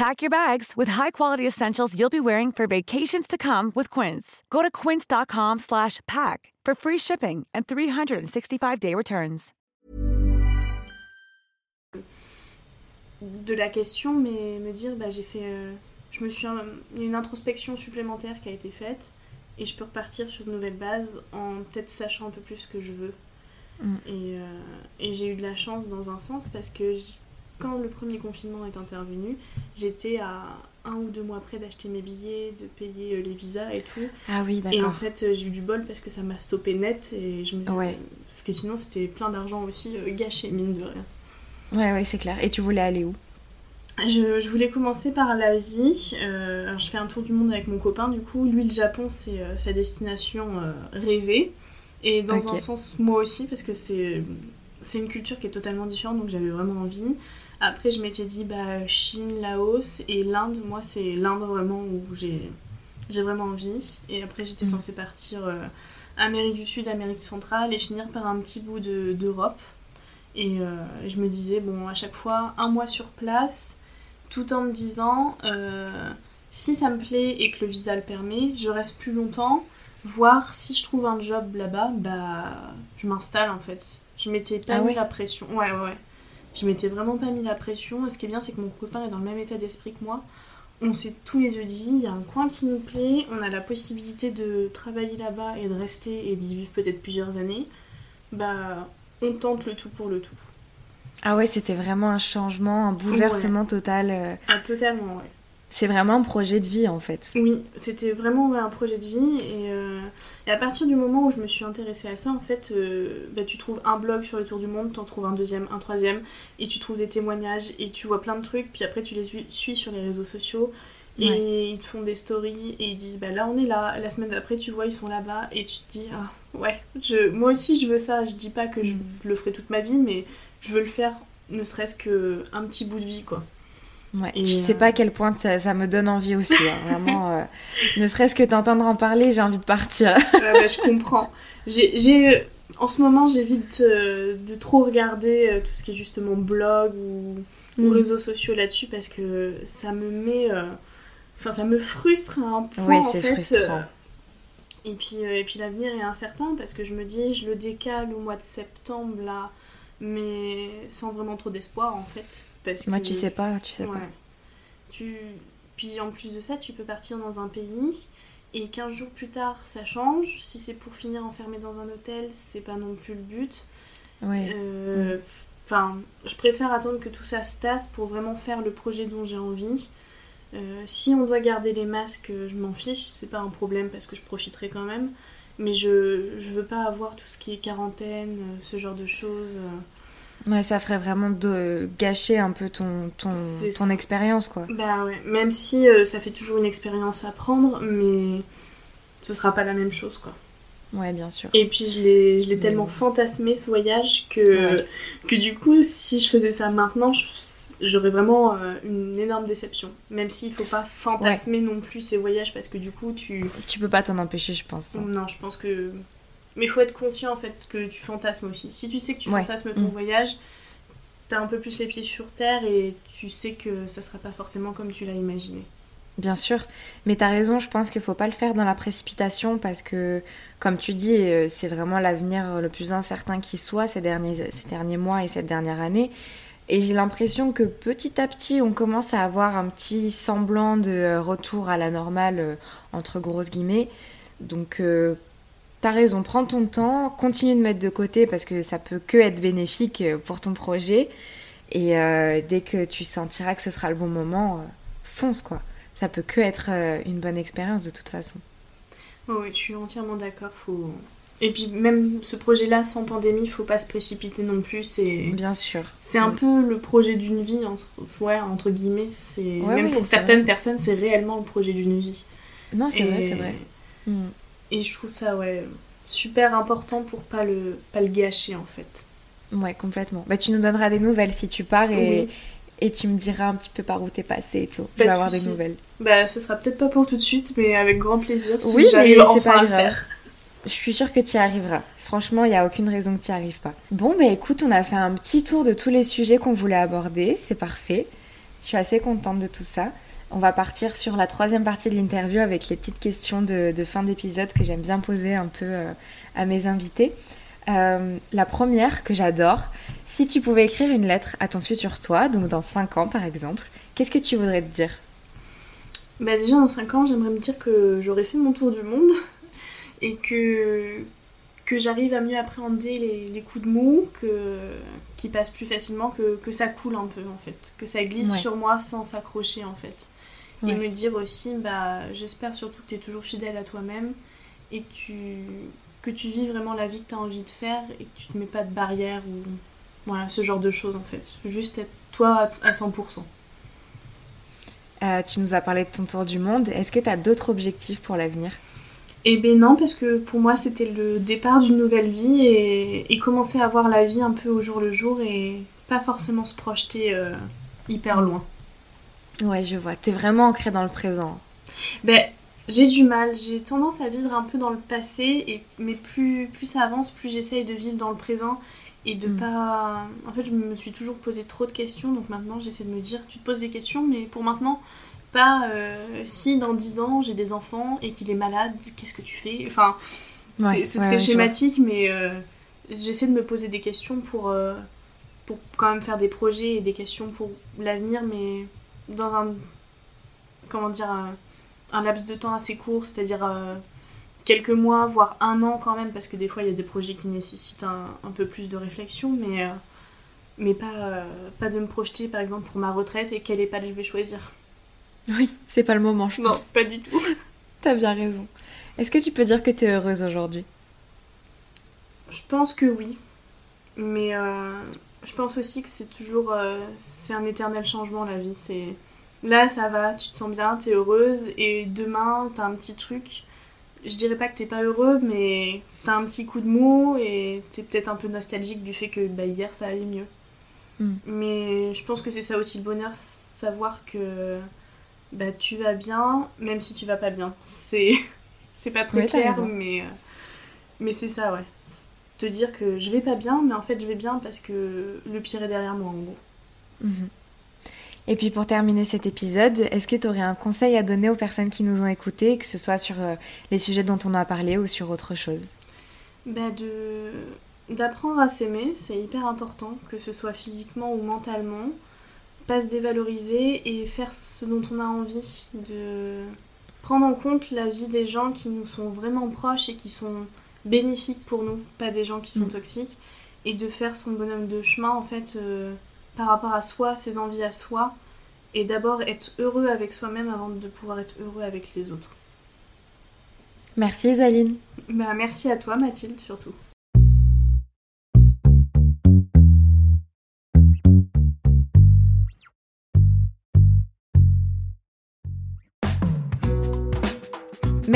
Pack your bags with high-quality essentials you'll be wearing for vacations to come with Quince. Go to quince.com/pack for free shipping and 365-day returns. De la question, mais me dire, bah j'ai fait, euh, je me suis, il y a une introspection supplémentaire qui a été faite et je peux repartir sur de nouvelles bases en peut-être sachant un peu plus ce que je veux. Mm. Et, euh, et j'ai eu de la chance dans un sens parce que quand le premier confinement est intervenu, j'étais à un ou deux mois près d'acheter mes billets, de payer euh, les visas et tout. Ah oui, d'accord. Et en fait, euh, j'ai eu du bol parce que ça m'a stoppé net et je me ouais. parce que sinon c'était plein d'argent aussi euh, gâché mine de rien. Ouais, ouais, c'est clair. Et tu voulais aller où? Je, je, voulais commencer par l'Asie. Euh, je fais un tour du monde avec mon copain, du coup. Lui, le Japon, c'est sa destination rêvée. Et dans un sens, moi aussi, parce que c'est une culture qui est totalement différente, donc j'avais vraiment envie. Après, je m'étais dit bah, Chine, Laos et l'Inde. Moi, c'est l'Inde vraiment où j'ai vraiment envie. Et après, j'étais mm. censée partir euh, Amérique du Sud, Amérique centrale et finir par un petit bout d'Europe. et euh, je me disais, bon, à chaque fois, un mois sur place, tout en me disant, euh, si ça me plaît et que le visa le permet, je reste plus longtemps, voir si je trouve un job là-bas, bah, je m'installe en fait. Je m'étais pas ah mis la pression. Ouais, ouais, ouais. Je m'étais vraiment pas mis la pression. Et ce qui est bien, c'est que mon copain est dans le même état d'esprit que moi. On s'est tous les deux dit, il y a un coin qui nous plaît, on a la possibilité de travailler là-bas et de rester et d'y vivre peut-être plusieurs années. Bah, on tente le tout pour le tout. Ah ouais, c'était vraiment un changement, un bouleversement total. Euh. Ah, totalement, ouais. C'est vraiment un projet de vie en fait. Oui, c'était vraiment un projet de vie. Euh, et, à partir du moment où je me suis intéressée à ça, en fait, euh, bah, tu trouves un blog sur le tour du monde, t'en trouves un deuxième, un troisième, et tu trouves des témoignages, et tu vois plein de trucs, puis après tu les suis sur les réseaux sociaux, et ils te font des stories, et ils disent bah là on est là, la semaine d'après tu vois ils sont là-bas, et tu te dis ah ouais, je, moi aussi je veux ça, je dis pas que je le ferai toute ma vie, mais je veux le faire ne serait-ce qu'un petit bout de vie quoi. Ouais, je sais pas à quel point ça, ça me donne envie aussi. Hein. Vraiment, euh, ne serait-ce que t'entendre en parler, j'ai envie de partir. bah, je comprends. J'ai, en ce moment, j'évite euh, de trop regarder euh, tout ce qui est justement blog ou, ou Mm. réseaux sociaux là-dessus parce que ça me met. euh, Enfin, ça me frustre à un point. Oui, c'est frustrant. euh, et puis, euh, et puis l'avenir est incertain parce que je me dis, je le décale au mois de septembre là, mais sans vraiment trop d'espoir en fait. Parce Moi, que, tu sais pas, tu sais Ouais. pas. Tu... Puis en plus de ça, tu peux partir dans un pays et 15 jours plus tard, ça change. Si c'est pour finir enfermé dans un hôtel, c'est pas non plus le but. Ouais. Euh, Enfin, je préfère attendre que tout ça se tasse pour vraiment faire le projet dont j'ai envie. Euh, si on doit garder les masques, je m'en fiche, c'est pas un problème parce que je profiterai quand même. Mais je, je veux pas avoir tout ce qui est quarantaine, euh, ce genre de choses. Ouais, ça ferait vraiment de gâcher un peu ton, ton, ton expérience, quoi. Bah ouais, même si euh, ça fait toujours une expérience à prendre, mais ce sera pas la même chose quoi. Ouais, bien sûr. Et puis je l'ai, je l'ai Mais tellement fantasmé ce voyage que, Ouais. que du coup, si je faisais ça maintenant, j'aurais vraiment euh, une énorme déception. Même s'il faut pas fantasmer non plus ces voyages parce que du coup, tu. Tu peux pas t'en empêcher, je pense. hein. Non, je pense que. Mais il faut être conscient en fait que tu fantasmes aussi. Si tu sais que tu Ouais. fantasmes ton Mm. voyage, t'as un peu plus les pieds sur terre et tu sais que ça sera pas forcément comme tu l'as imaginé. Bien sûr, mais t'as raison, je pense qu'il faut pas le faire dans la précipitation parce que, comme tu dis, euh, c'est vraiment l'avenir le plus incertain qui soit ces derniers, ces derniers mois et cette dernière année. Et j'ai l'impression que petit à petit, on commence à avoir un petit semblant de euh, retour à la normale, euh, entre grosses guillemets. Donc, euh, t'as raison, prends ton temps, continue de mettre de côté parce que ça peut que être bénéfique euh, pour ton projet. Et euh, dès que tu sentiras que ce sera le bon moment, euh, fonce quoi ça peut que être euh, une bonne expérience de toute façon. Ouais, ouais, je suis entièrement d'accord. Faut... Et puis même ce projet-là, sans pandémie, faut pas se précipiter non plus. C'est, Bien sûr. c'est un peu le projet d'une vie, entre... Ouais, entre guillemets. C'est... Ouais, même oui, pour certaines vrai. personnes, c'est réellement le projet d'une vie. Non, c'est Et- vrai, c'est vrai. Mm. Et je trouve ça, ouais, super important pour pas le, pas le gâcher en fait. Ouais, complètement. Bah, tu nous donneras des nouvelles si tu pars et, Oui. et tu me diras un petit peu par où t'es passé et tout. Pas Je vais avoir des nouvelles. Bah, ce sera peut-être pas pour tout de suite, mais avec grand plaisir si Oui, j'arrive c'est enfin pas à le grave. faire. Je suis sûre que tu y arriveras. Franchement, il n'y a aucune raison que tu n'y arrives pas. Bon, bah écoute, on a fait un petit tour de tous les sujets qu'on voulait aborder. C'est parfait. Je suis assez contente de tout ça. On va partir sur la troisième partie de l'interview avec les petites questions de, de fin d'épisode que j'aime bien poser un peu euh, à mes invités. Euh, la première que j'adore, si tu pouvais écrire une lettre à ton futur toi, donc dans 5 ans par exemple, qu'est-ce que tu voudrais te dire? Bah déjà dans 5 ans, j'aimerais me dire que j'aurais fait mon tour du monde et que, que j'arrive à mieux appréhender les, les coups de mou, que, qui passent plus facilement, que, que ça coule un peu en fait, que ça glisse Ouais. sur moi sans s'accrocher en fait. Ouais. Et me dire aussi, bah j'espère surtout que tu es toujours fidèle à toi-même et que tu, que tu vis vraiment la vie que tu as envie de faire et que tu te mets pas de barrière ou voilà, ce genre de choses en fait. Juste être toi à à 100%. Euh, Tu nous as parlé de ton tour du monde. Est-ce que tu as d'autres objectifs pour l'avenir? Eh ben non, parce que pour moi c'était le départ d'une nouvelle vie et, et commencer à voir la vie un peu au jour le jour et pas forcément se projeter euh, hyper loin. Ouais, je vois. T'es vraiment ancré dans le présent. Ben j'ai du mal, j'ai tendance à vivre un peu dans le passé, et, mais plus, plus ça avance, plus j'essaye de vivre dans le présent et de Mm. pas... En fait je me suis toujours posé trop de questions, donc maintenant j'essaie de me dire tu te poses des questions, mais pour maintenant... Pas euh, si dans 10 ans j'ai des enfants et qu'il est malade, qu'est-ce que tu fais? Enfin, Ouais, c'est ouais, très ouais, schématique, mais euh, j'essaie de me poser des questions pour, euh, pour quand même faire des projets et des questions pour l'avenir, mais dans un, comment dire, un, un laps de temps assez court, c'est-à-dire euh, quelques mois, voire un an quand même, parce que des fois il y a des projets qui nécessitent un, un peu plus de réflexion, mais, euh, mais pas, euh, pas de me projeter par exemple pour ma retraite et quelle EHPAD je vais choisir. Oui, c'est pas le moment, je Non, pense. pas du tout. T'as bien raison. Est-ce que tu peux dire que t'es heureuse aujourd'hui? Je pense que oui. Mais euh, je pense aussi que c'est toujours. euh, c'est un éternel changement la vie. C'est Là, ça va, tu te sens bien, t'es heureuse. Et demain, t'as un petit truc. Je dirais pas que t'es pas heureux, mais t'as un petit coup de mou et t'es peut-être un peu nostalgique du fait que bah, hier ça allait mieux. Mm. Mais je pense que c'est ça aussi le bonheur, savoir que bah, tu vas bien, même si tu vas pas bien. C'est, c'est pas très Ouais, clair, mais, euh, mais c'est ça, ouais te dire que je vais pas bien, mais en fait je vais bien parce que le pire est derrière moi en gros. Mhm. Et puis pour terminer cet épisode, est-ce que tu aurais un conseil à donner aux personnes qui nous ont écoutés, que ce soit sur euh, les sujets dont on a parlé ou sur autre chose? Bah de D'apprendre à s'aimer, c'est hyper important, que ce soit physiquement ou mentalement. Pas se dévaloriser et faire ce dont on a envie. De prendre en compte la vie des gens qui nous sont vraiment proches et qui sont bénéfiques pour nous, pas des gens qui sont mm. toxiques. Et de faire son bonhomme de chemin en fait euh, par rapport à soi, ses envies à soi. Et d'abord être heureux avec soi-même avant de pouvoir être heureux avec les autres. Merci Isaline. Bah, merci à toi Mathilde surtout.